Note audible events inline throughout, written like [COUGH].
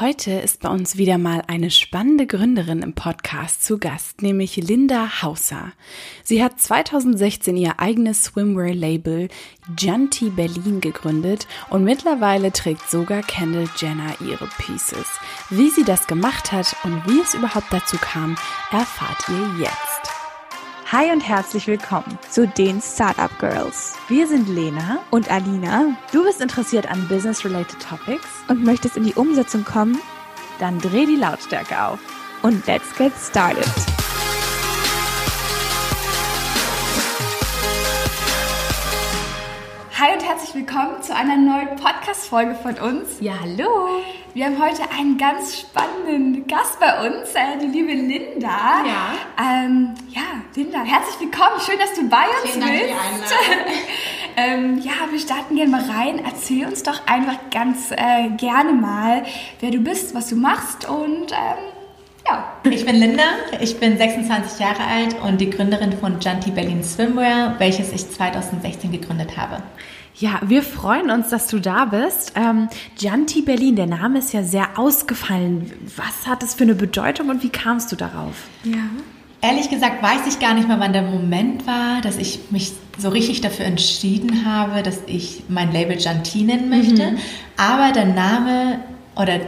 Heute ist bei uns wieder mal eine spannende Gründerin im Podcast zu Gast, nämlich Linda Hauser. Sie hat 2016 ihr eigenes Swimwear-Label Janti Berlin gegründet und mittlerweile trägt sogar Kendall Jenner ihre Pieces. Wie sie das gemacht hat und wie es überhaupt dazu kam, erfahrt ihr jetzt. Hi und herzlich willkommen zu den Startup Girls. Wir sind Lena und Alina. Du bist interessiert an Business-related Topics und möchtest in die Umsetzung kommen? Dann dreh die Lautstärke auf und let's get started. Herzlich willkommen zu einer neuen Podcast-Folge von uns. Ja, hallo. Wir haben heute einen ganz spannenden Gast bei uns, äh, die liebe Linda. Ja. Ähm, ja, Linda, herzlich willkommen. Schön, dass du bei uns Vielen Dank für die bist. Einladung. [LAUGHS] ähm, ja, wir starten gerne mal rein. Erzähl uns doch einfach ganz äh, gerne mal, wer du bist, was du machst und ähm, ja. Ich bin Linda, ich bin 26 Jahre alt und die Gründerin von Janti Berlin Swimwear, welches ich 2016 gegründet habe. Ja, wir freuen uns, dass du da bist. Ähm, Janti Berlin, der Name ist ja sehr ausgefallen. Was hat es für eine Bedeutung und wie kamst du darauf? Ja. Ehrlich gesagt weiß ich gar nicht mehr, wann der Moment war, dass ich mich so richtig dafür entschieden habe, dass ich mein Label Janti nennen möchte. Aber der Name oder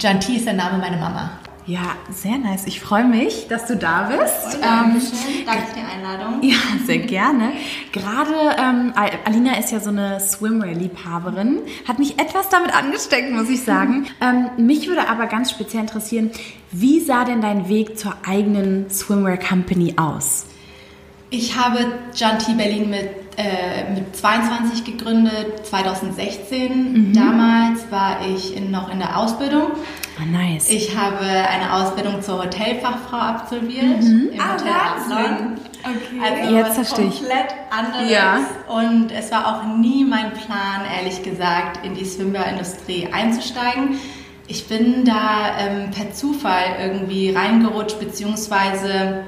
Janti ist der Name meiner Mama. Ja, sehr nice. Ich freue mich, dass du da bist. Ähm, Danke für die Einladung. ja, sehr gerne. Gerade ähm, Al- Alina ist ja so eine Swimwear-Liebhaberin, hat mich etwas damit angesteckt, muss ich sagen. [LAUGHS] Ähm, mich würde aber ganz speziell interessieren, wie sah denn dein Weg zur eigenen Swimwear-Company aus? Ich habe Janti Berlin mit, äh, mit 22 gegründet, 2016. Damals war ich in, noch in der Ausbildung. Ah, nice. Ich habe eine Ausbildung zur Hotelfachfrau absolviert im Ah, Hotel Absalon. Okay. Also Jetzt was verstehe ich. komplett anderes. Ja. Und es war auch nie mein Plan, ehrlich gesagt, in die Swimwear-Industrie einzusteigen. Ich bin da ähm, per Zufall irgendwie reingerutscht, beziehungsweise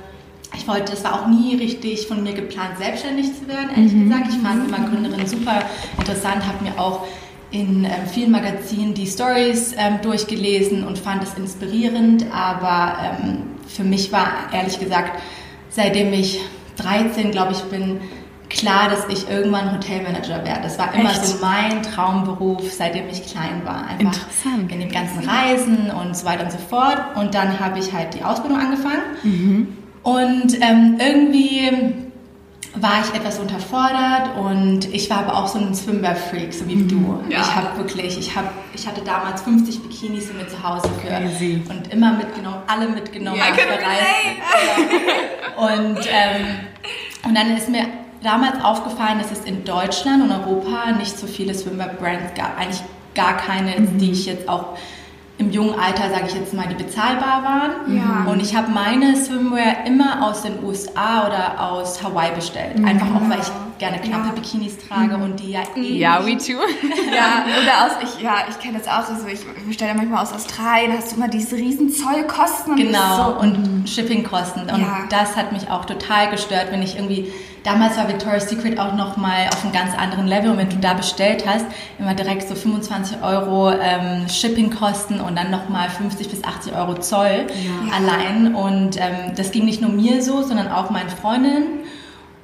ich wollte, es war auch nie richtig von mir geplant, selbstständig zu werden, ehrlich gesagt. Ich fand immer Gründerin super interessant, habe mir auch in ähm, vielen Magazinen die Stories ähm, durchgelesen und fand es inspirierend, aber ähm, für mich war ehrlich gesagt, seitdem ich 13, glaube ich, bin, klar, dass ich irgendwann Hotelmanager werde. Das war immer Echt? so mein Traumberuf, seitdem ich klein war. Einfach Interessant. in den ganzen Reisen und so weiter und so fort. Und dann habe ich halt die Ausbildung angefangen. Und ähm, irgendwie war ich etwas unterfordert und ich war aber auch so ein Swimwear-Freak, so wie du. Ich habe wirklich, ich, hab, ich hatte damals 50 Bikinis in mir zu Hause für Crazy. und immer mitgenommen, alle mitgenommen, Ja. Ja. Und, ähm, und dann ist mir damals aufgefallen, dass es in Deutschland und Europa nicht so viele Swimwear-Brands gab, eigentlich gar keine, die ich jetzt auch jungen Alter, sage ich jetzt mal, die bezahlbar waren. Ja. Und ich habe meine Swimwear immer aus den USA oder aus Hawaii bestellt. Einfach auch, weil ich gerne knappe Ja. Bikinis trage und die ja eh ja, nicht- we too. Ja, [LAUGHS] oder aus, ich, ja, ich kenne das auch, also ich bestelle manchmal aus Australien, hast du immer diese riesen Zollkosten. und Genau, so, und Shippingkosten. Und Ja. das hat mich auch total gestört, wenn ich irgendwie, damals war Victoria's Secret auch nochmal auf einem ganz anderen Level und wenn du da bestellt hast, immer direkt so 25 Euro ähm, Shippingkosten und dann nochmal 50 bis 80 Euro Zoll Ja. allein. Und ähm, das ging nicht nur mir so, sondern auch meinen Freundinnen.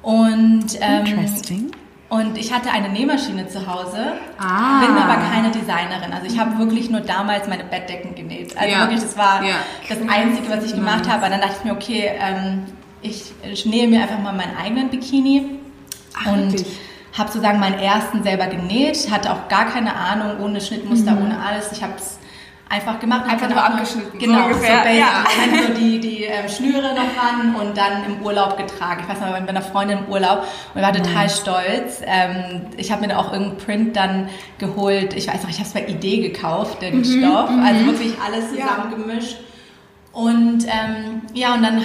Und, ähm, Interesting. und ich hatte eine Nähmaschine zu Hause, Ah. bin aber keine Designerin. Also ich habe wirklich nur damals meine Bettdecken genäht. Also Ja. wirklich, das war Ja. das Einzige, was ich gemacht habe. Und dann dachte ich mir, okay, ähm, ich, nähe mir einfach mal meinen eigenen Bikini und wirklich? habe sozusagen meinen ersten selber genäht. Hatte auch gar keine Ahnung, ohne Schnittmuster, Mhm. ohne alles. Ich habe es einfach gemacht. Einfach nur abgeschnitten, so Genau, so, ungefähr, basic. ja. So die, die ähm, Schnüre noch ran und dann im Urlaub getragen. Ich weiß noch, bei einer Freundin im Urlaub und war total stolz. Ähm, ich habe mir da auch irgendeinen Print dann geholt. Ich weiß noch, ich habe es bei Idee gekauft, den Stoff. Also wirklich alles Ja. zusammengemischt. Und ähm, ja, und dann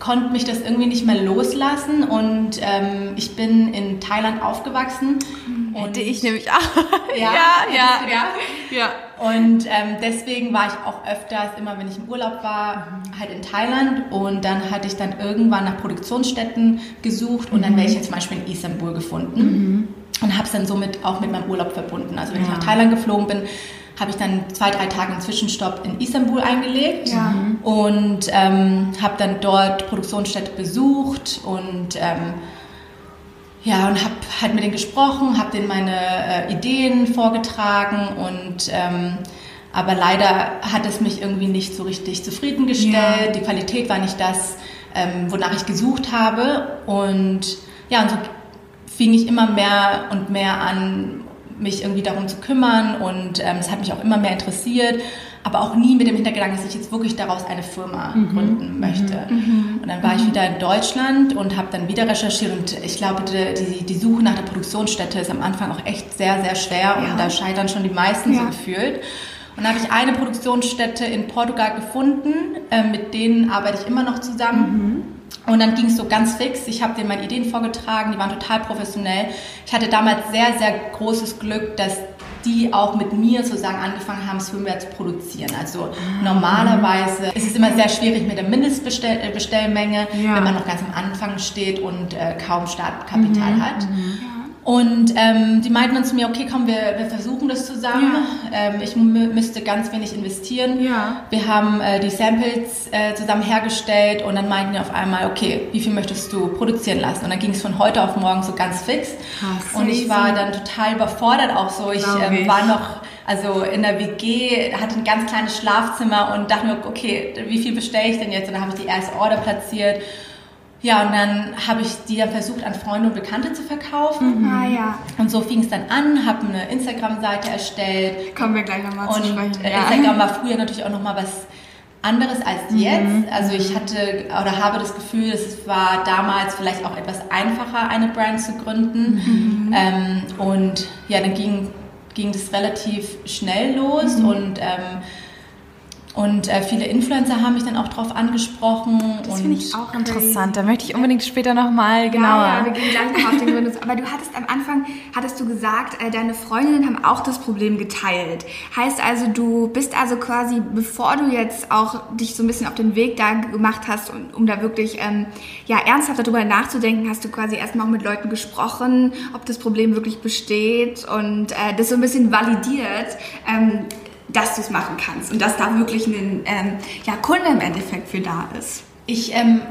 konnte mich das irgendwie nicht mehr loslassen und ähm, ich bin in Thailand aufgewachsen. Und Hätte ich nämlich auch. [LAUGHS] Ja, ja, du ja. ja. und ähm, deswegen war ich auch öfters, immer wenn ich im Urlaub war, halt in Thailand. Und dann hatte ich dann irgendwann nach Produktionsstätten gesucht und dann wäre ich jetzt zum Beispiel in Istanbul gefunden. Und habe es dann somit auch mit meinem Urlaub verbunden. Also wenn ich nach Thailand geflogen bin, habe ich dann zwei, drei Tage einen Zwischenstopp in Istanbul eingelegt ja. Und ähm, habe dann dort Produktionsstätte besucht und ähm, ja, und habe halt mit denen gesprochen, habe denen meine äh, Ideen vorgetragen und ähm, aber leider hat es mich irgendwie nicht so richtig zufriedengestellt. Ja. Die Qualität war nicht das, ähm, wonach ich gesucht habe. Und ja, und so fing ich immer mehr und mehr an, mich irgendwie darum zu kümmern und ähm, es hat mich auch immer mehr interessiert, aber auch nie mit dem Hintergedanken, dass ich jetzt wirklich daraus eine Firma mhm. gründen mhm. möchte. Mhm. Und dann war ich wieder in Deutschland und habe dann wieder recherchiert und ich glaube, die, die Suche nach der Produktionsstätte ist am Anfang auch echt sehr, sehr schwer ja. und da scheitern schon die meisten ja. so gefühlt. Und dann habe ich eine Produktionsstätte in Portugal gefunden, äh, mit denen arbeite ich immer noch zusammen. Mhm. Und dann ging es so ganz fix. Ich habe denen meine Ideen vorgetragen, die waren total professionell. Ich hatte damals sehr, sehr großes Glück, dass die auch mit mir sozusagen angefangen haben, Swimwear zu produzieren. Also ah. normalerweise ist es immer sehr schwierig mit der Mindestbestellmenge, ja. wenn man noch ganz am Anfang steht und äh, kaum Startkapital mhm. hat. Mhm. Und ähm, die meinten dann zu mir, okay, komm, wir, wir versuchen das zusammen. Ja. Ähm, ich müsste ganz wenig investieren. Ja. Wir haben äh, die Samples äh, zusammen hergestellt und dann meinten die auf einmal, okay, wie viel möchtest du produzieren lassen? Und dann ging es von heute auf morgen so ganz fix. Ach, und ich war dann total überfordert auch so. Ich, ähm, war noch also in der WG, hatte ein ganz kleines Schlafzimmer und dachte mir, okay, wie viel bestelle ich denn jetzt? Und dann habe ich die erste Order platziert ja, und dann habe ich die dann versucht, an Freunde und Bekannte zu verkaufen. Mhm. Ah, ja. Und so fing es dann an, habe eine Instagram-Seite erstellt. Kommen wir gleich nochmal zu sprechen. Ja. Instagram war früher natürlich auch nochmal was anderes als mhm. jetzt. Also ich hatte oder habe das Gefühl, es war damals vielleicht auch etwas einfacher, eine Brand zu gründen. Mhm. Ähm, und ja, dann ging, ging das relativ schnell los mhm. und ähm, und äh, viele Influencer haben mich dann auch darauf angesprochen. Das finde ich auch interessant. Da möchte ich unbedingt später nochmal genauer. Ja, ja, wir gehen gleich noch auf den [LAUGHS] Gründes. Aber du hattest am Anfang, hattest du gesagt, äh, deine Freundinnen haben auch das Problem geteilt. Heißt also, du bist also quasi, bevor du jetzt auch dich so ein bisschen auf den Weg da gemacht hast, um, um da wirklich ähm, ja, ernsthaft darüber nachzudenken, hast du quasi erstmal auch mit Leuten gesprochen, ob das Problem wirklich besteht und äh, das so ein bisschen validiert. Ähm, dass du es machen kannst und dass da wirklich ein ähm, ja, Kunde im Endeffekt für da ist. Ich, ähm,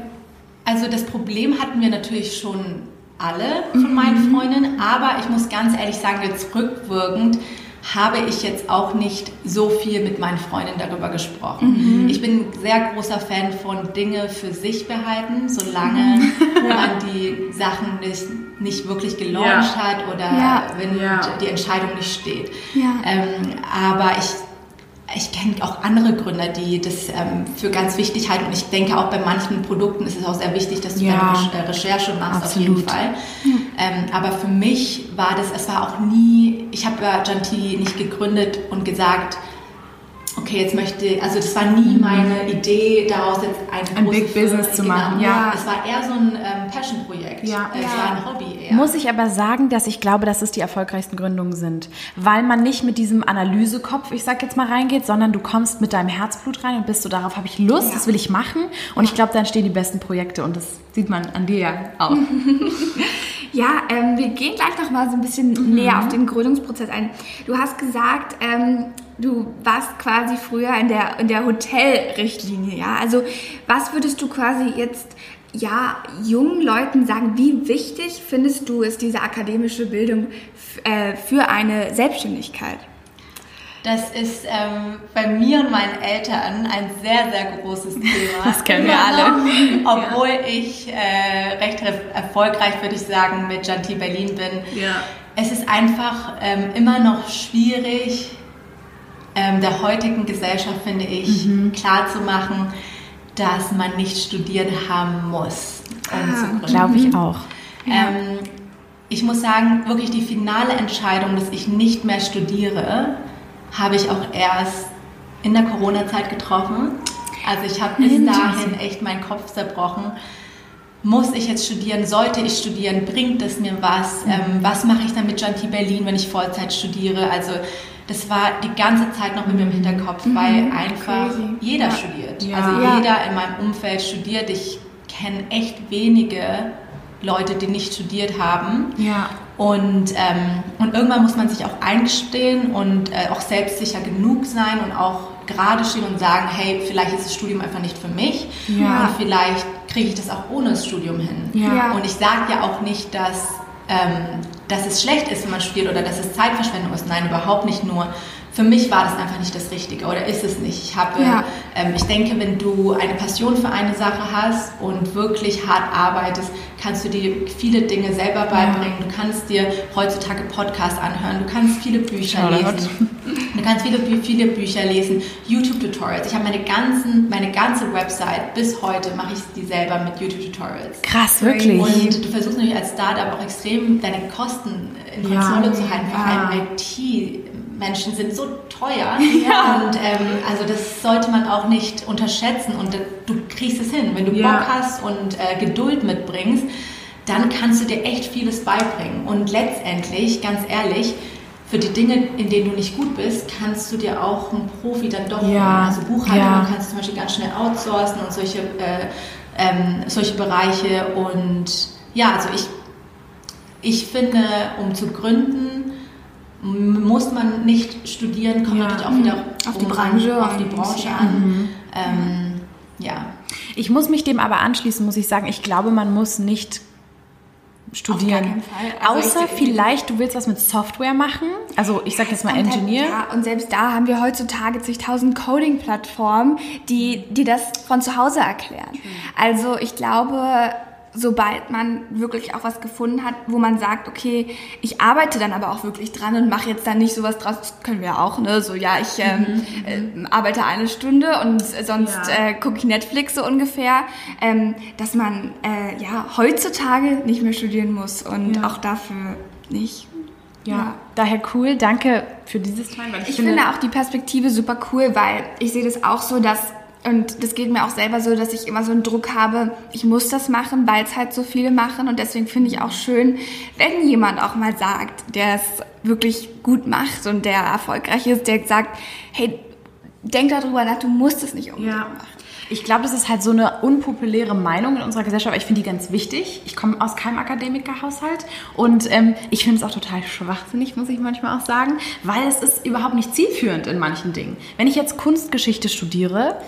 also das Problem hatten wir natürlich schon alle von meinen mhm. Freundinnen, aber ich muss ganz ehrlich sagen, jetzt rückwirkend habe ich jetzt auch nicht so viel mit meinen Freundinnen darüber gesprochen. Mhm. Ich bin ein sehr großer Fan von Dinge für sich behalten, solange mhm. [LAUGHS] man die Sachen nicht, nicht wirklich gelauncht ja. hat oder ja. wenn die Entscheidung nicht steht. Ähm, aber ich ich kenne auch andere Gründer, die das ähm, für ganz wichtig halten. Und ich denke auch bei manchen Produkten ist es auch sehr wichtig, dass du ja, deine äh, Recherche machst, absolut. auf jeden Fall. Ähm, aber für mich war das, es war auch nie, ich habe ja Janti nicht gegründet und gesagt, okay, jetzt möchte, also das war nie meine Idee, daraus jetzt ein, ein Big Business Firma, zu machen. Genau, ja. Es war eher so ein ähm, Passion-Projekt. Ja. Es ja. war ein Hobby eher. Muss ich aber sagen, dass ich glaube, dass es die erfolgreichsten Gründungen sind. Weil man nicht mit diesem Analysekopf, ich sag jetzt mal, reingeht, sondern du kommst mit deinem Herzblut rein und bist so, darauf habe ich Lust, ja. das will ich machen. Und ich glaube, dann stehen die besten Projekte und das sieht man an dir ja auch. [LAUGHS] ja, ähm, wir gehen gleich noch mal so ein bisschen mhm. näher auf den Gründungsprozess ein. Du hast gesagt, ähm, du warst quasi früher in der, in der Hotelrichtlinie, ja? Also was würdest du quasi jetzt ja, jungen Leuten sagen, wie wichtig findest du es, diese akademische Bildung äh, für eine Selbstständigkeit? Das ist ähm, bei mir und meinen Eltern ein sehr, sehr großes [LAUGHS] Thema. Das kennen wir alle. [LAUGHS] Obwohl ja. ich äh, recht erfolgreich, würde ich sagen, mit Janti Berlin bin. Ja. Es ist einfach ähm, immer noch schwierig, ähm, der heutigen Gesellschaft, finde ich, mhm. klarzumachen, dass man nicht studiert haben muss, um ah, zu. Glaube ich auch. Ähm, ich muss sagen, wirklich die finale Entscheidung, dass ich nicht mehr studiere, habe ich auch erst in der Corona-Zeit getroffen. Also ich habe bis dahin echt meinen Kopf zerbrochen. Muss ich jetzt studieren? Sollte ich studieren? Bringt es mir was? Mhm. Ähm, was mache ich dann mit Janti Berlin, wenn ich Vollzeit studiere? Also das war die ganze Zeit noch mit mir im Hinterkopf, mhm, weil einfach crazy. jeder ja. studiert. Ja. Also ja. jeder in meinem Umfeld studiert. Ich kenne echt wenige Leute, die nicht studiert haben. Ja. Und, ähm, und irgendwann muss man sich auch eingestehen und äh, auch selbstsicher genug sein und auch gerade stehen und sagen, hey, vielleicht ist das Studium einfach nicht für mich Ja. und vielleicht kriege ich das auch ohne das Studium hin. Ja. Und ich sage ja auch nicht, dass, ähm, dass es schlecht ist, wenn man studiert oder dass es Zeitverschwendung ist. Nein, überhaupt nicht nur. Für mich war das einfach nicht das Richtige oder ist es nicht. Ich habe, Ja. ähm, ich denke, wenn du eine Passion für eine Sache hast und wirklich hart arbeitest, kannst du dir viele Dinge selber beibringen. Du kannst dir heutzutage Podcasts anhören, du kannst viele Bücher Shoutout. lesen. Du kannst viele, viele Bücher lesen, YouTube-Tutorials. Ich habe meine, ganzen, meine ganze Website, bis heute mache ich die selber mit YouTube-Tutorials. Krass, wirklich. Und du versuchst natürlich als Startup auch extrem deine Kosten in Ja. Kontrolle zu halten. Vor Ja. allem IT-Menschen sind so teuer. Und ähm, also das sollte man auch nicht unterschätzen. Und du kriegst es hin. Wenn du Ja. Bock hast und äh, Geduld mitbringst, dann kannst du dir echt vieles beibringen. Und letztendlich, ganz ehrlich, für die Dinge, in denen du nicht gut bist, kannst du dir auch einen Profi dann doch. Ja. Also Buchhaltung Ja. kannst du zum Beispiel ganz schnell outsourcen und solche, äh, ähm, solche Bereiche. Und ja, also ich, ich finde, um zu gründen, muss man nicht studieren, kommt Ja. natürlich auch wieder Auf die Branche auf die Branche an. Ähm, ja. Ich muss mich dem aber anschließen, muss ich sagen. Ich glaube, man muss nicht studieren. Auf gar keinen Fall. Also Außer ich- vielleicht, du willst was mit Software machen. Also ich sag jetzt mal halt- Engineer. Ja, und selbst da haben wir heutzutage zigtausend Coding-Plattformen, die, die das von zu Hause erklären. Also ich glaube, sobald man wirklich auch was gefunden hat, wo man sagt, okay, ich arbeite dann aber auch wirklich dran und mache jetzt dann nicht sowas draus, das können wir auch, ne? So, ja, ich ähm, äh, arbeite eine Stunde und sonst Ja. äh, gucke ich Netflix so ungefähr, ähm, dass man äh, ja heutzutage nicht mehr studieren muss und Ja. auch dafür nicht. Ja. Daher cool. Danke für dieses Teil. Ich, Ich finde auch die Perspektive super cool, weil ich sehe das auch so, dass, und das geht mir auch selber so, dass ich immer so einen Druck habe, ich muss das machen, weil es halt so viele machen. Und deswegen finde ich auch schön, wenn jemand auch mal sagt, der es wirklich gut macht und der erfolgreich ist, der sagt, hey, denk darüber nach, du musst es nicht unbedingt Ja. machen. Ich glaube, das ist halt so eine unpopuläre Meinung in unserer Gesellschaft, aber ich finde die ganz wichtig. Ich komme aus keinem Akademikerhaushalt und ähm, ich finde es auch total schwachsinnig, muss ich manchmal auch sagen, weil es ist überhaupt nicht zielführend in manchen Dingen. Wenn ich jetzt Kunstgeschichte studiere,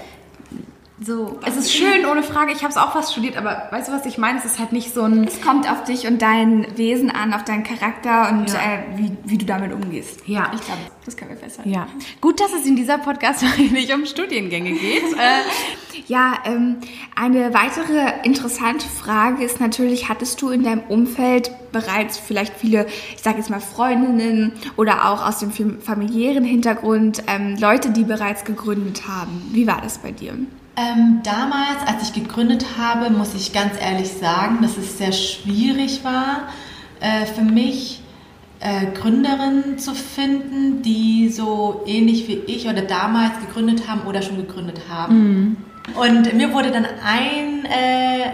so, es ist schön, ohne Frage, ich habe es auch fast studiert, aber weißt du, was ich meine? Es ist halt nicht so ein... Es kommt auf dich und dein Wesen an, auf deinen Charakter und Ja. äh, wie, wie du damit umgehst. Ja. Ich glaube, das können wir festhalten. Ja, gut, dass es in dieser Podcast-Folge nicht um Studiengänge geht. [LAUGHS] äh, Ja, ähm, eine weitere interessante Frage ist natürlich, hattest du in deinem Umfeld bereits vielleicht viele, ich sage jetzt mal Freundinnen oder auch aus dem fam- familiären Hintergrund ähm, Leute, die bereits gegründet haben? Wie war das bei dir? Ähm, damals, als ich gegründet habe, muss ich ganz ehrlich sagen, dass es sehr schwierig war äh, für mich, äh, Gründerinnen zu finden, die so ähnlich wie ich oder damals gegründet haben oder schon gegründet haben. Und mir wurde dann ein, äh,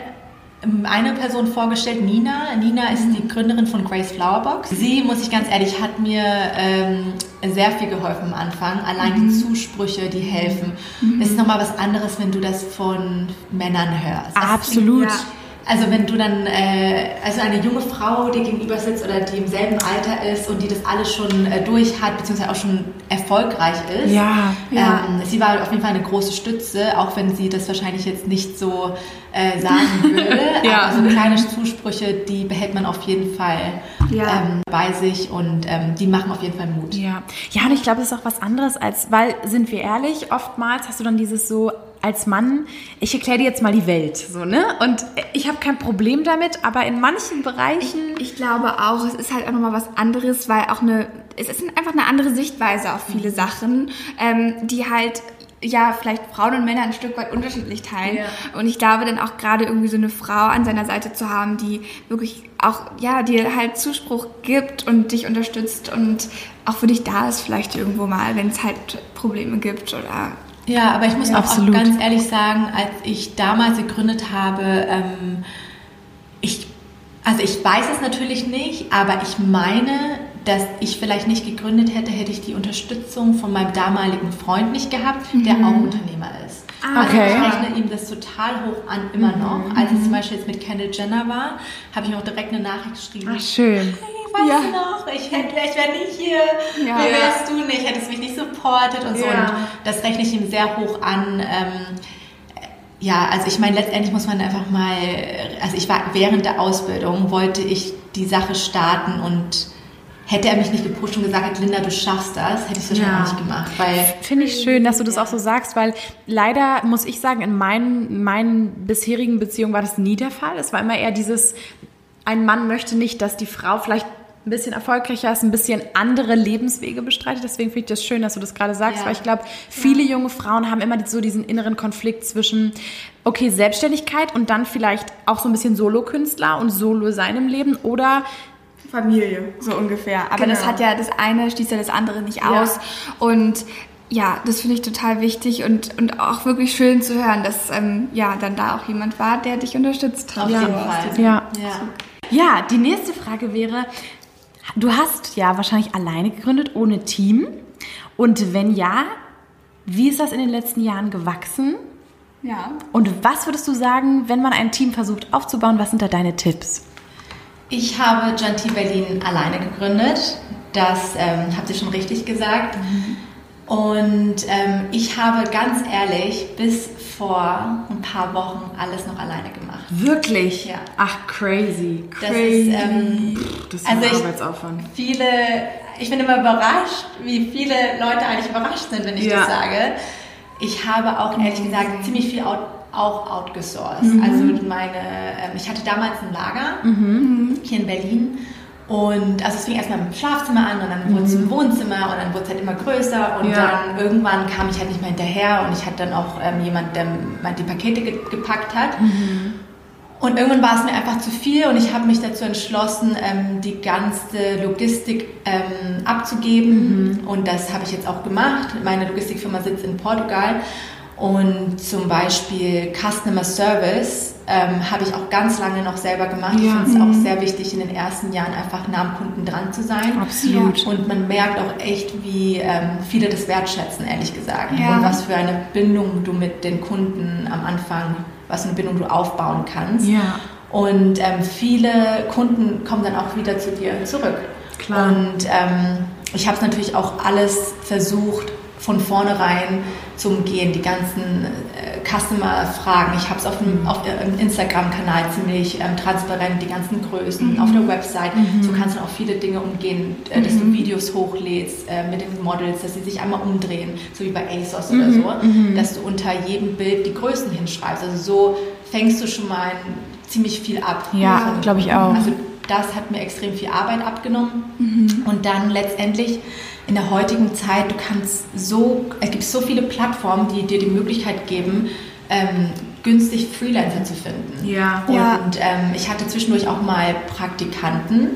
eine Person vorgestellt, Nina. Nina ist die Gründerin von Grace Flowerbox. Sie, muss ich ganz ehrlich, hat mir ähm, sehr viel geholfen am Anfang. Allein die Zusprüche, die helfen. Es ist nochmal was anderes, wenn du das von Männern hörst. absolut. Ja. Also wenn du dann, äh, also eine junge Frau dir gegenüber sitzt oder die im selben Alter ist und die das alles schon äh, durch hat, beziehungsweise auch schon erfolgreich ist. Ja, ja. Ähm, sie war auf jeden Fall eine große Stütze, auch wenn sie das wahrscheinlich jetzt nicht so äh, sagen [LAUGHS] würde. Ja. Aber so kleine Zusprüche, die behält man auf jeden Fall Ja. ähm, bei sich und ähm, die machen auf jeden Fall Mut. Ja, ja, und ich glaube, es ist auch was anderes als, weil, sind wir ehrlich, oftmals hast du dann dieses so, als Mann, ich erkläre dir jetzt mal die Welt, so, ne? Und ich habe kein Problem damit, aber in manchen Bereichen, Ich glaube auch, es ist halt auch nochmal was anderes, weil auch eine, es ist einfach eine andere Sichtweise auf viele Sachen, ähm, die halt ja, vielleicht Frauen und Männer ein Stück weit unterschiedlich teilen. Und ich glaube dann auch gerade irgendwie so eine Frau an seiner Seite zu haben, die wirklich auch, ja, dir halt Zuspruch gibt und dich unterstützt und auch für dich da ist vielleicht irgendwo mal, wenn es halt Probleme gibt oder Ja, aber ich muss auch, auch absolut. ganz ehrlich sagen, als ich damals gegründet habe, ähm, ich, also ich weiß es natürlich nicht, aber ich meine, dass ich vielleicht nicht gegründet hätte, hätte ich die Unterstützung von meinem damaligen Freund nicht gehabt, der auch Unternehmer ist. Also Okay. ich rechne ihm das total hoch an, immer noch. Als ich zum Beispiel jetzt mit Kendall Jenner war, habe ich auch direkt eine Nachricht geschrieben. ach schön. Hey, weißt Ja. du noch, ich, hätte- ich wäre nicht hier, Ja. wer wärst du nicht, hättest mich nicht supportet und so. Ja. Und das rechne ich ihm sehr hoch an. Ähm, ja, also ich meine, letztendlich muss man einfach mal, also ich war während der Ausbildung, wollte ich die Sache starten und hätte er mich nicht gepusht und gesagt, Linda, du schaffst das, hätte ich es wahrscheinlich Ja. auch nicht gemacht, weil Finde ich schön, dass du das auch so sagst, weil leider muss ich sagen, in meinen, meinen bisherigen Beziehungen war das nie der Fall. Es war immer eher dieses, ein Mann möchte nicht, dass die Frau vielleicht ein bisschen erfolgreicher ist, ein bisschen andere Lebenswege bestreitet. Deswegen finde ich das schön, dass du das gerade sagst, Ja. weil ich glaube, viele junge Frauen haben immer so diesen inneren Konflikt zwischen, okay, Selbstständigkeit und dann vielleicht auch so ein bisschen Solokünstler und Solo sein im Leben oder Familie, so ungefähr. Aber Genau. das hat ja, das eine schließt ja das andere nicht Ja. aus. Und ja, das finde ich total wichtig und, und auch wirklich schön zu hören, dass ähm, ja dann da auch jemand war, der dich unterstützt hat. auf Ja. jeden Fall. Ja. ja. Ja, die nächste Frage wäre, du hast ja wahrscheinlich alleine gegründet, ohne Team. Und wenn ja, wie ist das in den letzten Jahren gewachsen? Ja. Und was würdest du sagen, wenn man ein Team versucht aufzubauen, was sind da deine Tipps? Ich habe Janti Berlin alleine gegründet. Das ähm, habt ihr schon richtig gesagt. Und ähm, ich habe ganz ehrlich bis vor ein paar Wochen alles noch alleine gemacht. Wirklich? Ja. Ach, crazy. Das ist, ähm, Das also ich- Arbeitsaufwand. viele, ich bin immer überrascht, wie viele Leute eigentlich überrascht sind, wenn ich Ja. das sage. Ich habe auch ehrlich gesagt ziemlich viel out, auch outgesourced. Mhm. Also meine, ähm, ich hatte damals ein Lager hier in Berlin. Und also es fing erstmal im Schlafzimmer an und dann wurde es im Wohnzimmer und dann wurde es halt immer größer und Mhm. Ja. dann irgendwann kam ich halt nicht mehr hinterher und ich hatte dann auch ähm, jemand, der mal die Pakete ge gepackt hat. Mhm. Und irgendwann war es mir einfach zu viel und ich habe mich dazu entschlossen, ähm, die ganze Logistik ähm, abzugeben. Und das habe ich jetzt auch gemacht. Meine Logistikfirma sitzt in Portugal. Und zum Beispiel Customer Service ähm, habe ich auch ganz lange noch selber gemacht. Ich Ja. finde es auch sehr wichtig, in den ersten Jahren einfach nah am Kunden dran zu sein. Absolut. Und man merkt auch echt, wie ähm, viele das wertschätzen, ehrlich gesagt. Ja. Und was für eine Bindung du mit den Kunden am Anfang, was für eine Bindung du aufbauen kannst. Ja. Und ähm, viele Kunden kommen dann auch wieder zu dir zurück. Klar. Und ähm, ich habe es natürlich auch alles versucht, von vornherein zu umgehen, die ganzen äh, Customer-Fragen. Ich habe es auf dem auf dem Instagram-Kanal ziemlich ähm, transparent, die ganzen Größen, auf der Website. So kannst du auch viele Dinge umgehen, äh, dass du Videos hochlädst äh, mit den Models, dass sie sich einmal umdrehen, so wie bei ASOS oder so, dass du unter jedem Bild die Größen hinschreibst. Also so fängst du schon mal ziemlich viel ab. Ja, von den glaub ich auch. Also das hat mir extrem viel Arbeit abgenommen. Und dann letztendlich in der heutigen Zeit, du kannst so, es gibt so viele Plattformen, die dir die Möglichkeit geben, ähm, günstig Freelancer zu finden. Ja. Und Ja. ähm, ich hatte zwischendurch auch mal Praktikanten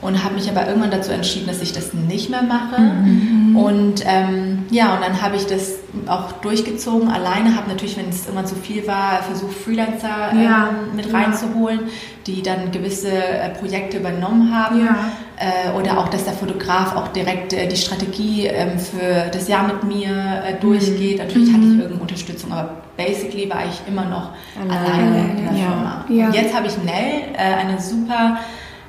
und habe mich aber irgendwann dazu entschieden, dass ich das nicht mehr mache. Mhm. Und ähm, ja, und dann habe ich das auch durchgezogen alleine, habe natürlich, wenn es irgendwann zu viel war, versucht, Freelancer ähm, Ja, mit ja. reinzuholen, die dann gewisse äh, Projekte übernommen haben. Ja. Äh, oder auch, dass der Fotograf auch direkt äh, die Strategie ähm, für das Jahr mit mir äh, Mhm. durchgeht. Natürlich hatte ich irgendeine Unterstützung, aber basically war ich immer noch alleine in der ja. Firma. Ja. Jetzt habe ich Nell, äh, eine super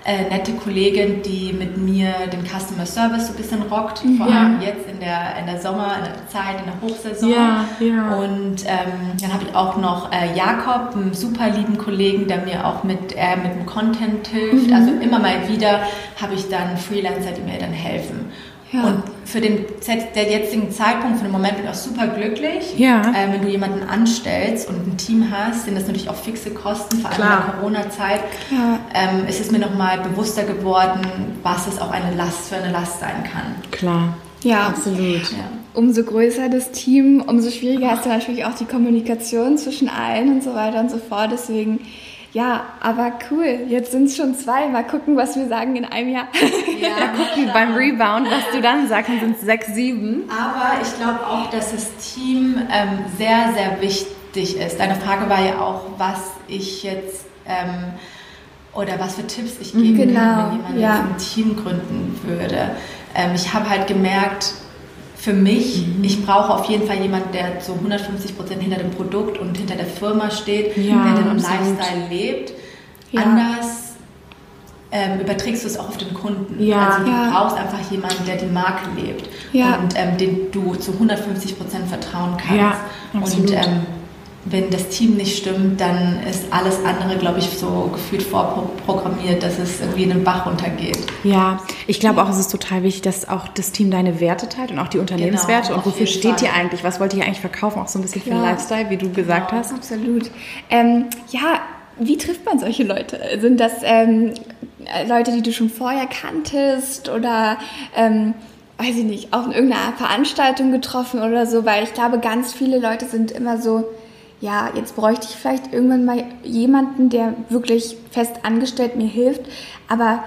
äh, nette Kollegin, die mit mir den Customer Service so ein bisschen rockt, vor Ja. allem jetzt in der, in der Sommer, in der Zeit, in der Hochsaison. Ja, ja. Und ähm, dann habe ich auch noch äh, Jakob, einen super lieben Kollegen, der mir auch mit, äh, mit dem Content hilft. Mhm. Also immer mal wieder habe ich dann Freelancer, die mir dann helfen. Ja. Und für den Z- der jetzigen Zeitpunkt, für den Moment bin ich auch super glücklich. Ja. Äh, wenn du jemanden anstellst und ein Team hast, sind das natürlich auch fixe Kosten, vor allem Klar. in der Corona-Zeit. Ja. Ähm, ist es mir nochmal bewusster geworden, was es auch eine Last für eine Last sein kann. Klar. Ja. Absolut. Ja. Umso größer das Team, umso schwieriger ist dann natürlich auch die Kommunikation zwischen allen und so weiter und so fort. Deswegen, ja, aber cool. Jetzt sind es schon zwei. Mal gucken, was wir sagen in einem Jahr. Ja, [LAUGHS] Gucken beim Rebound, was du dann sagst, sind es sechs, sieben. Aber ich glaube auch, dass das Team ähm, sehr, sehr wichtig ist. Deine Frage war ja auch, was ich jetzt ähm, oder was für Tipps ich geben Genau, kann, wenn jemand ja. ein Team gründen würde. Ähm, ich habe halt gemerkt, für mich, Mhm. ich brauche auf jeden Fall jemanden, der zu 150 Prozent hinter dem Produkt und hinter der Firma steht, Ja, der den absolut. Lifestyle lebt. Ja. Anders ähm, überträgst du es auch auf den Kunden. Ja. Also du brauchst einfach jemanden, der die Marke lebt und ähm, den du zu 150 Prozent vertrauen kannst. Und ähm, wenn das Team nicht stimmt, dann ist alles andere, glaube ich, so gefühlt vorprogrammiert, dass es irgendwie in den Bach runtergeht. Ja, ich glaube auch, es ist total wichtig, dass auch das Team deine Werte teilt und auch die Unternehmenswerte. Genau, und wofür steht ihr eigentlich? Was wollt ihr eigentlich verkaufen? Auch so ein bisschen für den Klar. Lifestyle, wie du gesagt hast. Absolut. Ähm, ja, wie trifft man solche Leute? Sind das ähm, Leute, die du schon vorher kanntest oder ähm, weiß ich nicht, auf irgendeiner Veranstaltung getroffen oder so? Weil ich glaube, ganz viele Leute sind immer so, ja, jetzt bräuchte ich vielleicht irgendwann mal jemanden, der wirklich fest angestellt mir hilft, aber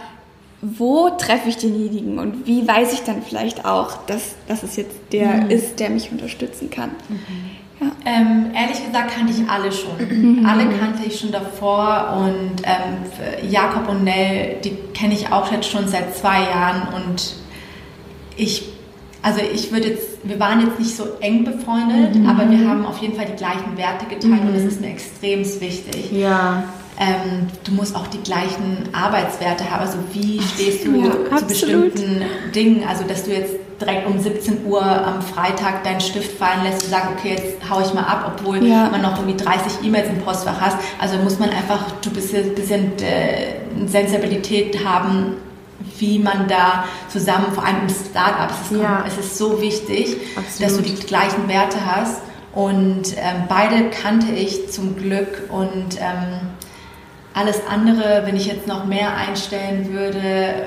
wo treffe ich denjenigen und wie weiß ich dann vielleicht auch, dass, dass es jetzt der ist, der mich unterstützen kann? Ähm, ehrlich gesagt kannte ich alle schon. Alle kannte ich schon davor und ähm, Jakob und Nell, die kenne ich auch jetzt schon seit zwei Jahren und ich, also ich würde jetzt, wir waren jetzt nicht so eng befreundet, aber wir haben auf jeden Fall die gleichen Werte geteilt und das ist mir extrem wichtig. Ja. Ähm, du musst auch die gleichen Arbeitswerte haben. Also wie stehst du Ja, zu absolut. bestimmten Dingen? Also dass du jetzt direkt um 17 Uhr am Freitag deinen Stift fallen lässt und sagst, okay, jetzt hau ich mal ab, obwohl Ja. man noch irgendwie 30 E-Mails im Postfach hast. Also muss man einfach du bisschen, bisschen äh, Sensibilität haben, wie man da zusammen, vor allem im Startup, es ist, Ja. es ist so wichtig, Absolut. dass du die gleichen Werte hast. Und ähm, beide kannte ich zum Glück und ähm, alles andere, wenn ich jetzt noch mehr einstellen würde,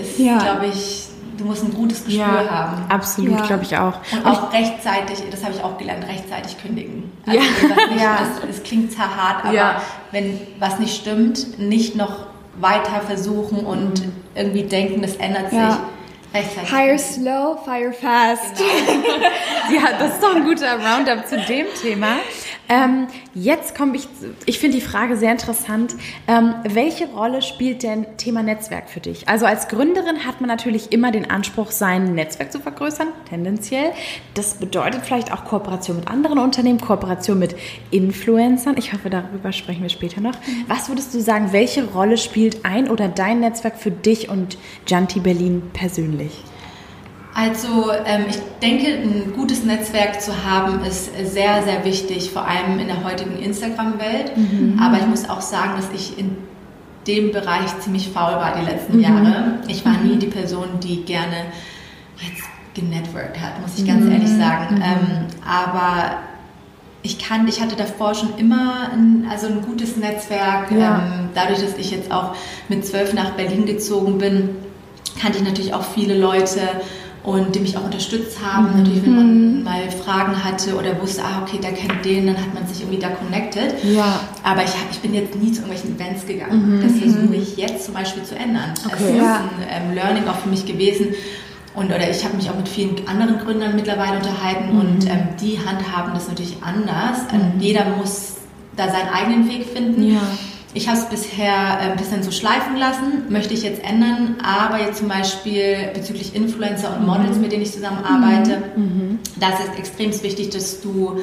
ist, Ja. glaube ich, du musst ein gutes Gespür Ja, haben. absolut, Ja. glaube ich auch. Und auch rechtzeitig, das habe ich auch gelernt, rechtzeitig kündigen. Also [LAUGHS] Ja. nicht, Ja. das, es klingt zwar hart, aber wenn was nicht stimmt, nicht noch weiter versuchen und irgendwie denken, das ändert sich. Ja. Rechtzeitig. Hire slow, fire fast. [LAUGHS] Ja, das ist doch ein guter Roundup zu dem Thema. Ähm, jetzt komme ich, ich finde die Frage sehr interessant. Ähm, welche Rolle spielt denn Thema Netzwerk für dich? Also als Gründerin hat man natürlich immer den Anspruch, sein Netzwerk zu vergrößern, tendenziell. Das bedeutet vielleicht auch Kooperation mit anderen Unternehmen, Kooperation mit Influencern. Ich hoffe, darüber sprechen wir später noch. Was würdest du sagen, welche Rolle spielt ein oder dein Netzwerk für dich und Janti Berlin persönlich? Also ähm, ich denke, ein gutes Netzwerk zu haben ist sehr, sehr wichtig, vor allem in der heutigen Instagram-Welt. Aber ich muss auch sagen, dass ich in dem Bereich ziemlich faul war die letzten Jahre. Ich war nie die Person, die gerne jetzt genetworked hat, muss ich ganz ehrlich sagen. Ähm, aber ich kann, ich hatte davor schon immer ein, also ein gutes Netzwerk. Ja. Ähm, dadurch, dass ich jetzt auch mit zwölf nach Berlin gezogen bin, kannte ich natürlich auch viele Leute und die mich auch unterstützt haben. Natürlich, wenn man mal Fragen hatte oder wusste, ah, okay, der kennt den, dann hat man sich irgendwie da connected. Ja. Aber ich, ich bin jetzt nie zu irgendwelchen Events gegangen. Das versuche ich jetzt zum Beispiel zu ändern. Okay. ist Ja. ein ähm, Learning auch für mich gewesen. Und, oder ich habe mich auch mit vielen anderen Gründern mittlerweile unterhalten und ähm, die handhaben das natürlich anders. Ähm, jeder muss da seinen eigenen Weg finden. Ja. Ich habe es bisher äh, ein bisschen so schleifen lassen, möchte ich jetzt ändern, aber jetzt zum Beispiel bezüglich Influencer und Models, mit denen ich zusammenarbeite, da ist es extrem wichtig, dass du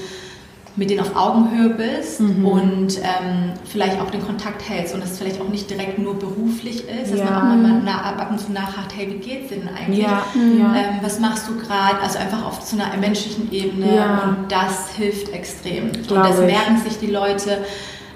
mit denen auf Augenhöhe bist und ähm, vielleicht auch den Kontakt hältst und das vielleicht auch nicht direkt nur beruflich ist, dass Ja. man auch mal na, ab und zu nachfragt, hey, wie geht's denn eigentlich? Ja, ja. Ähm, was machst du gerade? Also einfach auf so einer menschlichen Ebene Ja. und das hilft extrem. Und Glaub das ich. merken sich die Leute,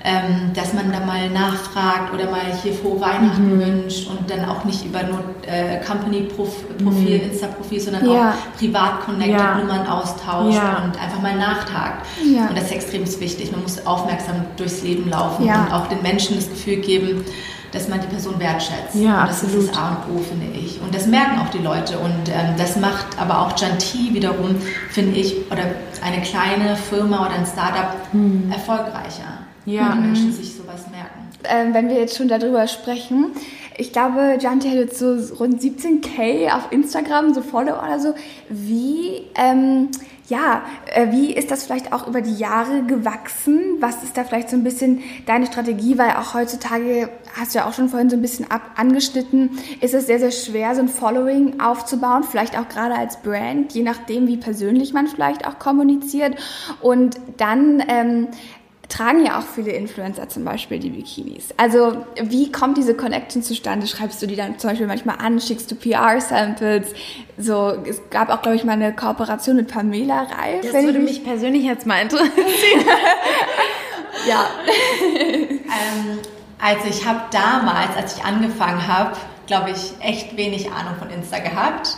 ähm, dass man da mal nachfragt oder mal hier frohe Weihnachten Mhm. wünscht und dann auch nicht über nur äh, Company-Profil, Insta-Profil, sondern Ja. auch privat connected, Mhm. Ja. Nummern austauscht Ja. und einfach mal nachtagt. Ja. Und das ist extrem wichtig. Man muss aufmerksam durchs Leben laufen und auch den Menschen das Gefühl geben, dass man die Person wertschätzt. Ja, und das absolut. ist das A und O, finde ich. Und das merken auch die Leute. Und ähm, das macht aber auch Janti wiederum, finde ich, oder eine kleine Firma oder ein Startup erfolgreicher. Ja. Wenn Menschen sich sowas merken. ähm, wenn wir jetzt schon darüber sprechen, ich glaube, Janti hat jetzt so rund 17k auf Instagram, so Follower oder so. Wie, ähm, ja, äh, wie ist das vielleicht auch über die Jahre gewachsen? Was ist da vielleicht so ein bisschen deine Strategie? Weil auch heutzutage, hast du ja auch schon vorhin so ein bisschen ab angeschnitten, ist es sehr, sehr schwer, so ein Following aufzubauen, vielleicht auch gerade als Brand, je nachdem, wie persönlich man vielleicht auch kommuniziert. Und dann, ähm, tragen ja auch viele Influencer zum Beispiel die Bikinis. Also wie kommt diese Connection zustande? Schreibst du die dann zum Beispiel manchmal an? Schickst du PR-Samples? So, es gab auch, glaube ich, mal eine Kooperation mit Pamela Reif. Das würde mich persönlich jetzt mal interessieren. [LAUGHS] [LAUGHS] ja. ähm, also ich habe damals, als ich angefangen habe, glaube ich, echt wenig Ahnung von Insta gehabt.